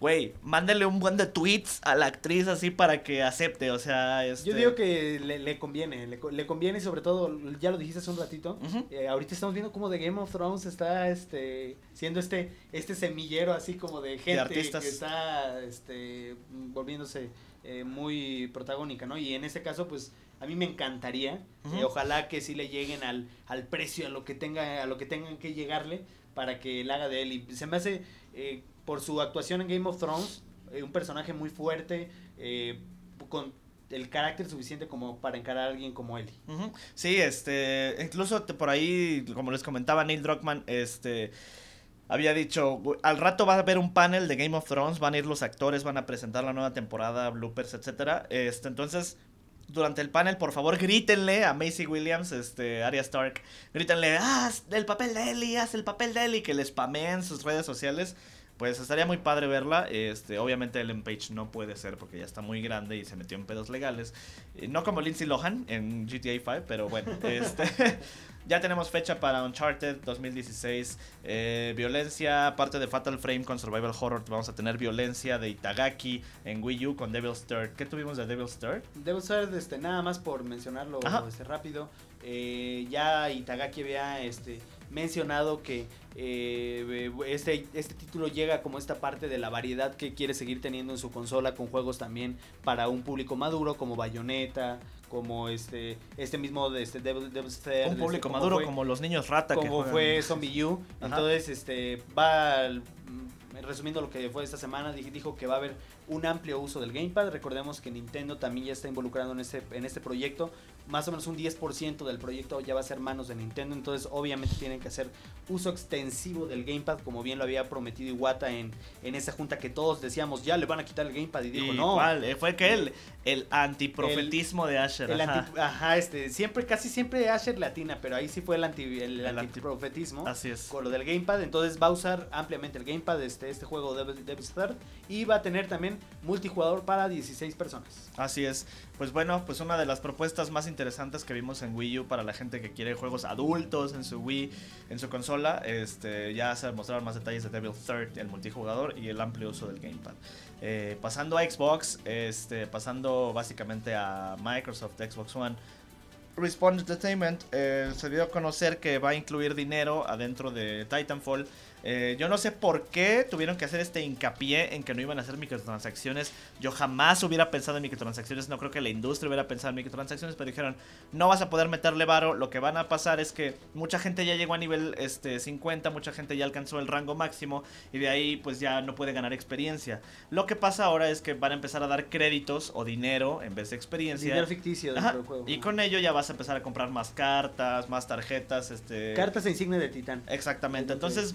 güey, mándale un buen de tweets a la actriz así para que acepte. O sea, este... Yo digo que le, le conviene, le, le conviene y sobre todo, ya lo dijiste hace un ratito, eh, ahorita estamos viendo como de Game of Thrones está este siendo este este semillero así como de gente artistas. que está este volviéndose eh, muy protagónica, ¿no? Y en este caso, pues a mí me encantaría, eh, ojalá que sí le lleguen al, al precio, a lo que tenga, a lo que tengan que llegarle para que la haga de él. Y se me hace eh, por su actuación en Game of Thrones eh, un personaje muy fuerte, eh, con el carácter suficiente como para encarar a alguien como. Ujú. Sí, este, incluso por ahí, como les comentaba Neil Druckmann, este, había dicho, "Güey, al rato va a haber un panel de Game of Thrones, van a ir los actores, van a presentar la nueva temporada, bloopers, etcétera. Este, entonces, durante el panel, por favor, grítenle a Macy Williams, este, Arya Stark, grítenle, haz el papel de Ellie, haz el papel de Ellie, que le spameen sus redes sociales. Pues estaría muy padre verla. Este, obviamente Ellen Page no puede ser porque ya está muy grande y se metió en pedos legales. Eh, No como Lindsay Lohan en GTA 5, pero bueno, este, ya tenemos fecha para Uncharted 2016. Eh, violencia, aparte de Fatal Frame con Survival Horror, vamos a tener violencia de Itagaki en Wii U con Devil's Third. ¿Qué tuvimos de Devil's Third? Debo ser, este, nada más por mencionarlo este, rápido. eh, ya Itagaki había este, mencionado que eh, este, este título llega como esta parte de la variedad que quiere seguir teniendo en su consola con juegos también para un público maduro como Bayonetta, como este este mismo de este Devil- Devil's Third, Un público maduro fue- como los niños rata que como juegan. fue Zombie U. Entonces, este, va, mm, resumiendo lo que fue esta semana, dij- dijo que va a haber un amplio uso del Gamepad. Recordemos que Nintendo también ya está involucrado en este, en este proyecto más o menos un 10% del proyecto ya va a ser manos de Nintendo, entonces obviamente tienen que hacer uso extensivo del gamepad, como bien lo había prometido Iwata en, en esa junta que todos decíamos, ya le van a quitar el gamepad y dijo, no. Igual, eh, fue que el, el antiprofetismo de Asher. El ajá. anti- ajá, este, siempre, casi siempre Asher latina, pero ahí sí fue el, anti, el, El anti- antiprofetismo. Así es. Con lo del gamepad, entonces va a usar ampliamente el gamepad, este, este juego debe, debe estar, y va a tener también multijugador para 16 personas. Así es. Pues bueno, pues una de las propuestas más interesantes que vimos en Wii U para la gente que quiere juegos adultos en su Wii, en su consola, este, ya se mostraron más detalles de Devil Third, el multijugador y el amplio uso del gamepad. Eh, pasando a Xbox, este, pasando básicamente a Microsoft, Xbox One. Respawn Entertainment eh, se dio a conocer que va a incluir dinero adentro de Titanfall. Eh, yo no sé por qué tuvieron que hacer este hincapié en que no iban a hacer microtransacciones. Yo jamás hubiera pensado en microtransacciones. No creo que la industria hubiera pensado en microtransacciones. Pero dijeron, no vas a poder meterle varo. Lo que van a pasar es que mucha gente ya llegó a nivel este, 50. Mucha gente ya alcanzó el rango máximo. Y de ahí pues ya no puede ganar experiencia. Lo que pasa ahora es que van a empezar a dar créditos o dinero en vez de experiencia. Dinero ficticio dentro Ajá, del juego. Y con ello ya vas a empezar a comprar más cartas, más tarjetas, este... Cartas e insignia de titán. Exactamente, entonces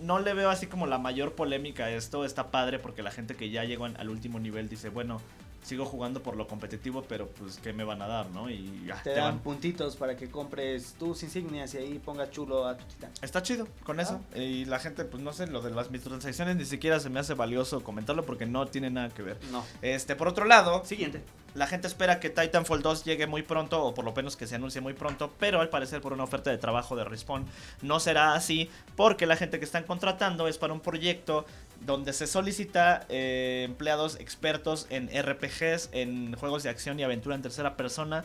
no le veo así como la mayor polémica a esto, está padre porque la gente que ya llegó al último nivel dice, bueno, sigo jugando por lo competitivo, pero pues ¿qué me van a dar, no? Y ya, Te te dan van- puntitos para que compres tus insignias y ahí pongas chulo a tu titán. Está chido con eso. Y la gente, pues no sé, lo de las microtransacciones ni siquiera se me hace valioso comentarlo porque no tiene nada que ver. No. Este, por otro lado, Siguiente. La gente espera que Titanfall 2 llegue muy pronto, o por lo menos que se anuncie muy pronto, pero al parecer por una oferta de trabajo de Respawn no será así, porque la gente que están contratando es para un proyecto donde se solicita eh, empleados expertos en RPGs, en juegos de acción y aventura en tercera persona,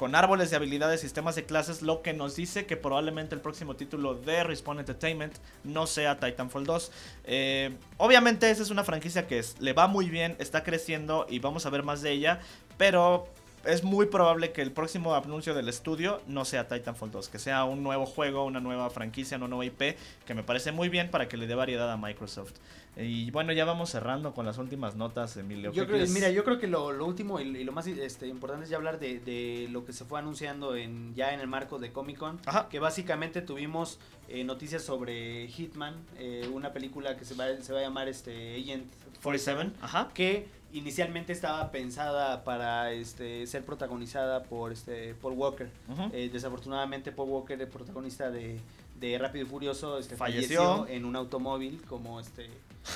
con árboles de habilidades, sistemas de clases, lo que nos dice que probablemente el próximo título de Respawn Entertainment no sea Titanfall 2. Eh, obviamente esa es una franquicia que le va muy bien, está creciendo y vamos a ver más de ella, pero es muy probable que el próximo anuncio del estudio no sea Titanfall 2, que sea un nuevo juego, una nueva franquicia, una nueva IP, que me parece muy bien para que le dé variedad a Microsoft. Y bueno, ya vamos cerrando con las últimas notas, Emilio. Yo ¿Qué creo, mira, yo creo que lo, lo último y, y lo más este, importante es ya hablar de, de lo que se fue anunciando en ya en el marco de Comic Con. Ajá. Que básicamente tuvimos eh, noticias sobre Hitman, eh, una película que se va, se va a llamar este Agent 47, ajá. que inicialmente estaba pensada para este ser protagonizada por este Paul Walker. Eh, desafortunadamente Paul Walker, el protagonista de, de Rápido y Furioso, este, Falleció. falleció. en un automóvil como este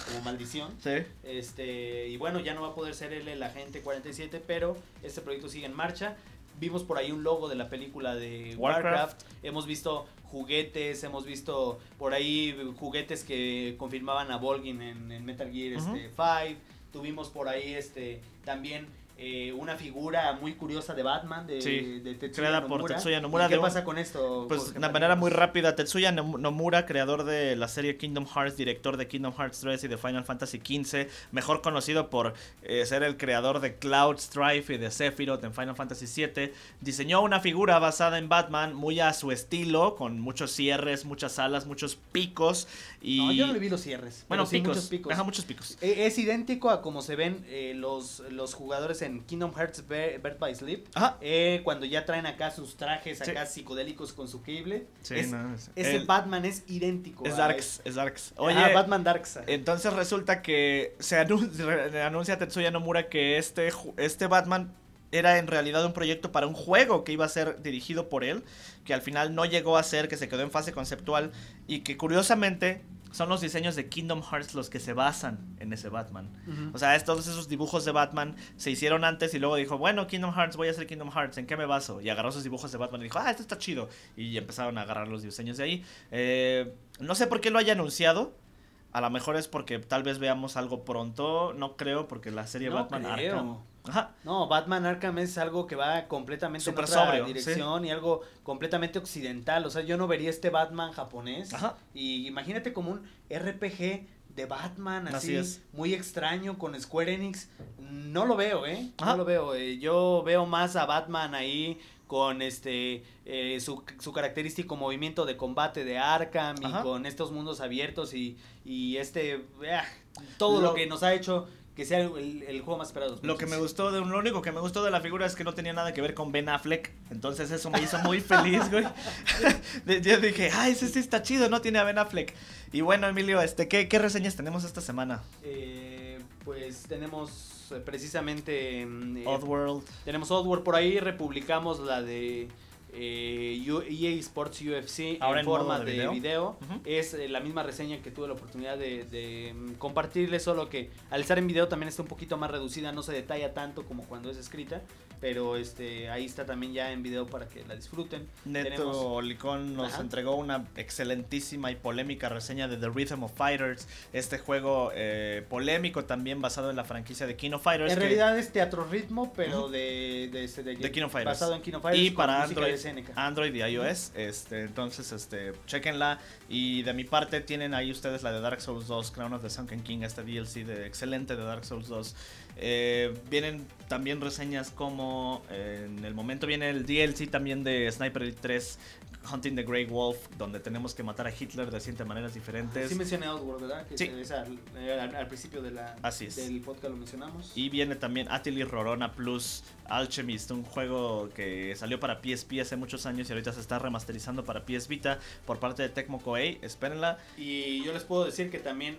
como maldición. Sí. Este, y bueno, ya no va a poder ser él el agente 47, pero este proyecto sigue en marcha. Vimos por ahí un logo de la película de Warcraft. Warcraft. Hemos visto juguetes, hemos visto por ahí juguetes que confirmaban a Volgin en, en Metal Gear este, 5. Tuvimos por ahí este también eh, una figura muy curiosa de Batman de, Sí, de Tetsuya creada por Nomura. Tetsuya Nomura ¿Y ¿Qué de un- pasa con esto? Pues de una manera muy rápida, Tetsuya Nom- Nomura, creador de la serie Kingdom Hearts, director de Kingdom Hearts 3 y de Final Fantasy XV, mejor conocido por eh, ser el creador de Cloud Strife y de Sephiroth en Final Fantasy VII, diseñó una figura basada en Batman muy a su estilo, con muchos cierres, muchas alas, muchos picos y... No, yo no le vi los cierres. bueno, pero sí picos, muchos picos. Ajá, muchos picos. E- Es idéntico a como se ven eh, los, los jugadores en Kingdom Hearts Birth by Sleep. Ajá. eh, cuando ya traen acá sus trajes Sí. acá psicodélicos con su cable. Sí, es- no, es- ese el- Batman es idéntico. es a Darks, es Darks. Oye, Ajá, Batman Darkseid. Entonces resulta que se anun- re- anuncia Tetsuya Nomura que este, este Batman era en realidad un proyecto para un juego que iba a ser dirigido por él, que al final no llegó a ser, que se quedó en fase conceptual y que curiosamente son los diseños de Kingdom Hearts los que se basan en ese Batman. O sea, es- todos esos dibujos de Batman se hicieron antes y luego dijo, bueno, Kingdom Hearts, voy a hacer Kingdom Hearts, ¿en qué me baso? Y agarró esos dibujos de Batman y dijo, ah, esto está chido. Y empezaron a agarrar los diseños de ahí. Eh, no sé por qué lo haya anunciado. A lo mejor es porque tal vez veamos algo pronto. No creo, porque la serie No Batman creo. Arkham. Ajá. No, Batman Arkham es algo que va completamente Súper en otra sobrio, dirección y algo completamente occidental. O sea, yo no vería este Batman japonés. Ajá. Y imagínate como un RPG de Batman Así así, es. muy extraño con Square Enix. No lo veo, ¿eh? Ajá. No lo veo. eh. Yo veo más a Batman ahí con este eh, su, su característico movimiento de combate de Arkham y con estos mundos abiertos y, y este ah, todo Lo- lo que nos ha hecho que sea el, el juego más esperado. Lo que me gustó, de, lo único que me gustó de la figura es que no tenía nada que ver con Ben Affleck. Entonces eso me hizo muy feliz, güey. Yo dije, ay, ese sí está chido, no tiene a Ben Affleck. Y bueno, Emilio, este, ¿qué, qué reseñas tenemos esta semana? Eh, pues tenemos eh, precisamente... mm, eh, Oddworld. Tenemos Oddworld por ahí, republicamos la de eh, EA Sports UFC Ahora en forma de de video. Es eh, la misma reseña que tuve la oportunidad de, de, mm, compartirles, solo que al estar en video también está un poquito más reducida, no se detalla tanto como cuando es escrita, pero este ahí está también ya en video para que la disfruten. Neto Tenemos- Licón nos Ajá. entregó una excelentísima y polémica reseña de The Rhythm of Fighters, este juego eh, polémico también basado en la franquicia de King of Fighters. En que- realidad es teatro ritmo, pero de, de, este- de- De King of Fighters. basado en King of Fighters y para de. Android y iOS, este, entonces, este, chequenla y de mi parte tienen ahí ustedes la de Dark Souls 2, Crown of the Sunken King, este DLC de excelente de Dark Souls 2. Eh, vienen también reseñas como eh, en el momento viene el DLC también de Sniper Elite 3, Hunting the Grey Wolf, donde tenemos que matar a Hitler de siete maneras diferentes. Sí mencioné Outworld, ¿verdad? Que Sí. es al, eh, al- al principio de la, Así es. del podcast lo mencionamos. Y viene también Atelier Rorona Plus Alchemist, un juego que salió para PSP hace muchos años y ahorita se está remasterizando para PS Vita por parte de Tecmo Koei. Espérenla. Y yo les puedo decir que también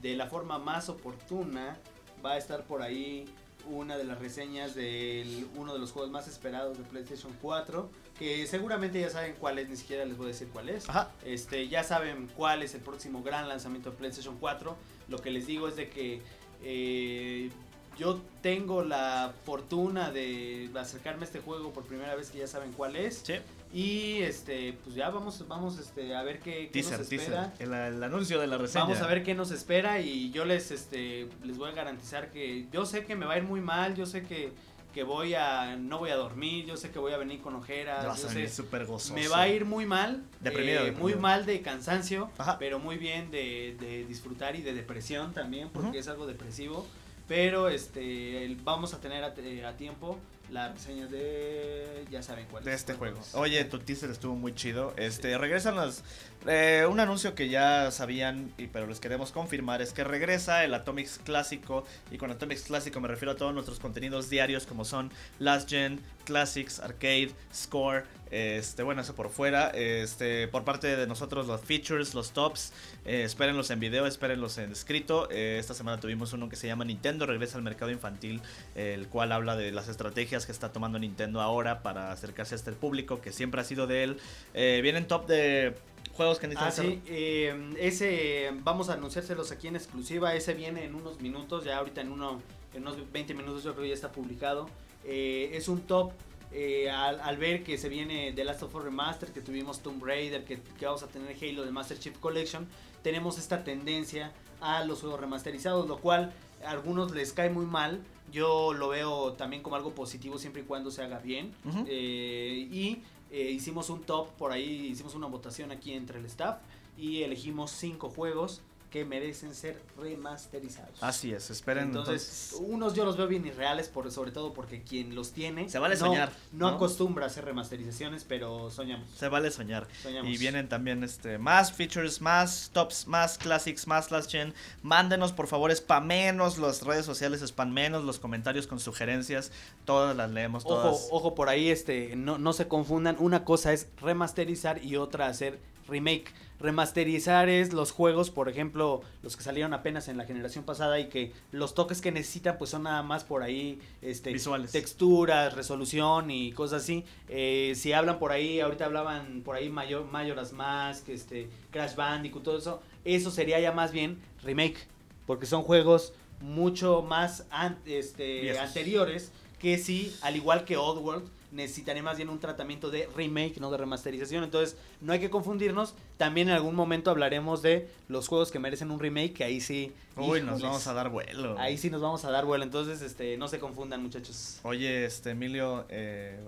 de la forma más oportuna va a estar por ahí una de las reseñas de uno de los juegos más esperados de PlayStation 4, que seguramente ya saben cuál es, ni siquiera les voy a decir cuál es. Ajá. Este, ya saben cuál es el próximo gran lanzamiento de PlayStation 4. Lo que les digo es de que eh, yo tengo la fortuna de acercarme a este juego por primera vez que ya saben cuál es. Sí. Y este, pues ya vamos, vamos este, a ver qué, qué Teaser, nos teaser. espera. El, el anuncio de la reseña. Vamos a ver qué nos espera y yo les este les voy a garantizar que yo sé que me va a ir muy mal, yo sé que, que voy a no voy a dormir, yo sé que voy a venir con ojeras, Vas yo a sé- venir súper gozoso. me va a ir muy mal, Deprimido, eh, deprimido. muy mal de cansancio, Ajá. pero muy bien de, de disfrutar y de depresión también, porque es algo depresivo. Pero este vamos a tener a, eh, a tiempo la reseña de ya saben cuál de es. este juego. Oye, tu teaser estuvo muy chido. Este, regresan las eh, un anuncio que ya sabían y pero les queremos confirmar es que regresa el Atomics clásico y con Atomics clásico me refiero a todos nuestros contenidos diarios como son Last Gen, Classics, Arcade, Score, este, bueno, eso por fuera, este, por parte de nosotros los features, los tops, eh, espérenlos en video, espérenlos en escrito. Eh, esta semana tuvimos uno que se llama Nintendo regresa al mercado infantil, el cual habla de las estrategias que está tomando Nintendo ahora para acercarse a este público que siempre ha sido de él. Eh, vienen top de juegos que necesitan Ah, sí, eh, ese vamos a anunciárselos aquí en exclusiva, ese viene en unos minutos, ya ahorita en, uno, en unos 20 minutos yo creo ya está publicado. Eh, es un top eh, al, al ver que se viene The Last of Us Remaster, que tuvimos Tomb Raider, que, que vamos a tener Halo de Master Chief Collection, tenemos esta tendencia a los juegos remasterizados, lo cual a algunos les cae muy mal. Yo lo veo también como algo positivo siempre y cuando se haga bien. Ujú. Eh, y eh, hicimos un top por ahí, hicimos una votación aquí entre el staff y elegimos cinco juegos que merecen ser remasterizados. Así es, esperen. entonces, entonces- unos yo los veo bien irreales, por, sobre todo porque quien los tiene Se vale no- soñar, No, ¿no? acostumbra a hacer remasterizaciones, pero soñamos. se vale soñar. soñamos. Y vienen también este más features, más tops, más classics, más last gen. Mándenos por favor, spamenos las redes sociales, spamenos los comentarios con sugerencias. Todas las leemos, Ojo, todas. ojo por ahí, este, no, no se confundan. Una cosa es remasterizar y otra hacer remake. Remasterizar es los juegos, por ejemplo, los que salieron apenas en la generación pasada y que los toques que necesitan pues son nada más por ahí este, Visuales. texturas, resolución y cosas así. Eh, si hablan por ahí, ahorita hablaban por ahí Mayor, Majora's Mask, este, Crash Bandicoot, todo eso, eso sería ya más bien remake, porque son juegos mucho más an- este, anteriores que sí, al igual que Oddworld, necesitaré más bien un tratamiento de remake, no de remasterización. Entonces, no hay que confundirnos. También en algún momento hablaremos de los juegos que merecen un remake, que ahí sí. Uy, nos híjoles, vamos a dar vuelo. Ahí sí nos vamos a dar vuelo. Entonces, este, no se confundan, muchachos. Oye, este Emilio, eh,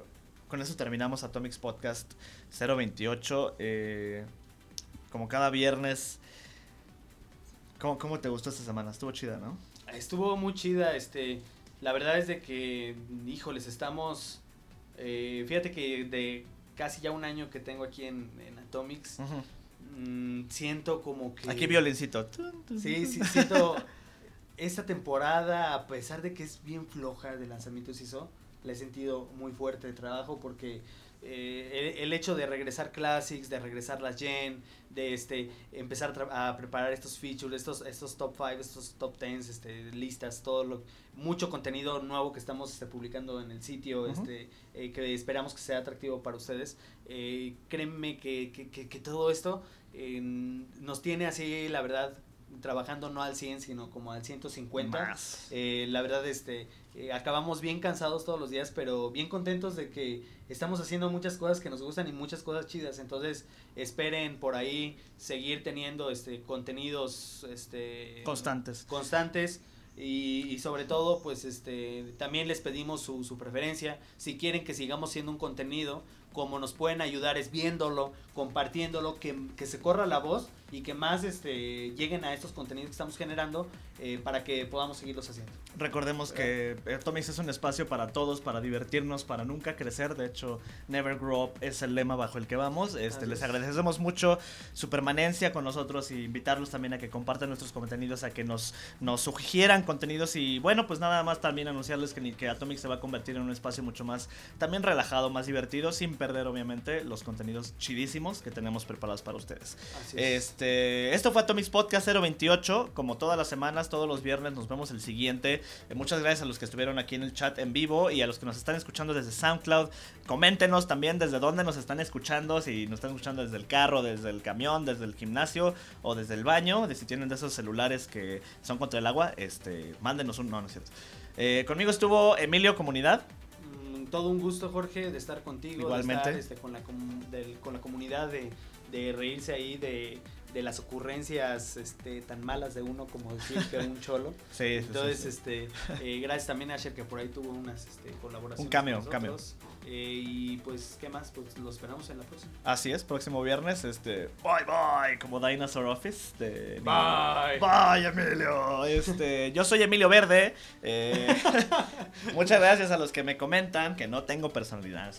con eso terminamos Atomics Podcast 028. eh, como cada viernes. ¿Cómo, ¿Cómo te gustó esta semana? Estuvo chida, ¿no? Estuvo muy chida, este. La verdad es de que, híjoles, estamos. Eh, fíjate que de casi ya un año que tengo aquí en, en Atomics, mm, siento como que. Aquí violincito. Sí, sí, siento. esta temporada, a pesar de que es bien floja de lanzamientos ISO, le he sentido muy fuerte de trabajo porque eh, el, hecho de regresar Classics, de regresar las Gen, de este empezar a, preparar estos features, estos, estos top 5, estos top 10, este, listas, todo lo, mucho contenido nuevo que estamos este, publicando en el sitio, este, eh, que esperamos que sea atractivo para ustedes. Eh, créanme que, que, que, todo esto nos tiene así, la verdad, trabajando no al 100, sino como al 150. Eh, la verdad, este, eh, acabamos bien cansados todos los días, pero bien contentos de que estamos haciendo muchas cosas que nos gustan y muchas cosas chidas. Entonces, esperen por ahí seguir teniendo este contenidos este constantes. Constantes. Y, y, sobre todo, pues este, también les pedimos su, su preferencia. Si quieren que sigamos siendo un contenido, como nos pueden ayudar es viéndolo, compartiéndolo, que, que se corra la voz y que más este, lleguen a estos contenidos que estamos generando eh, para que podamos seguirlos haciendo. Recordemos que Atomics es un espacio para todos, para divertirnos, para nunca crecer. De hecho, Never Grow Up es el lema bajo el que vamos. Este, les agradecemos mucho su permanencia con nosotros y invitarlos también a que compartan nuestros contenidos, a que nos, nos sugieran contenidos y bueno, pues nada más también anunciarles que, que Atomics se va a convertir en un espacio mucho más también relajado, más divertido, sin perder obviamente los contenidos chidísimos que tenemos preparados para ustedes. Este, esto fue Atomics Podcast 028, como todas las semanas, todos los viernes nos vemos el siguiente. Eh, muchas gracias a los que estuvieron aquí en el chat en vivo y a los que nos están escuchando desde SoundCloud. Coméntenos también desde dónde nos están escuchando, si nos están escuchando desde el carro, desde el camión, desde el gimnasio o desde el baño, de si tienen de esos celulares que son contra el agua, este, mándenos un no, no es cierto. Eh, conmigo estuvo Emilio Comunidad todo un gusto, Jorge, de estar contigo, Igualmente. de estar este, con, la con la comunidad, de, de reírse ahí de, de las ocurrencias este, tan malas de uno como decir que un cholo. sí, Entonces, este, eh, gracias también a Asher que por ahí tuvo unas este, colaboraciones. Un cameo, cameo. Eh, y pues, ¿qué más? Pues lo esperamos en la próxima. Así es, próximo viernes, este, bye bye, como Dinosaur Office. De, bye. Bye, Emilio. Este, yo soy Emilio Verde. Eh, muchas gracias a los que me comentan que no tengo personalidad.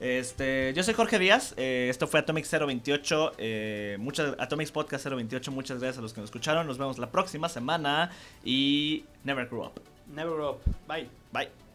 Este, yo soy Jorge Díaz. Eh, esto fue Atomic 028. muchas, Atomic Podcast 028. Muchas gracias a los que nos escucharon. Nos vemos la próxima semana. Y Never Grow Up. Never Grow Up. Bye. Bye.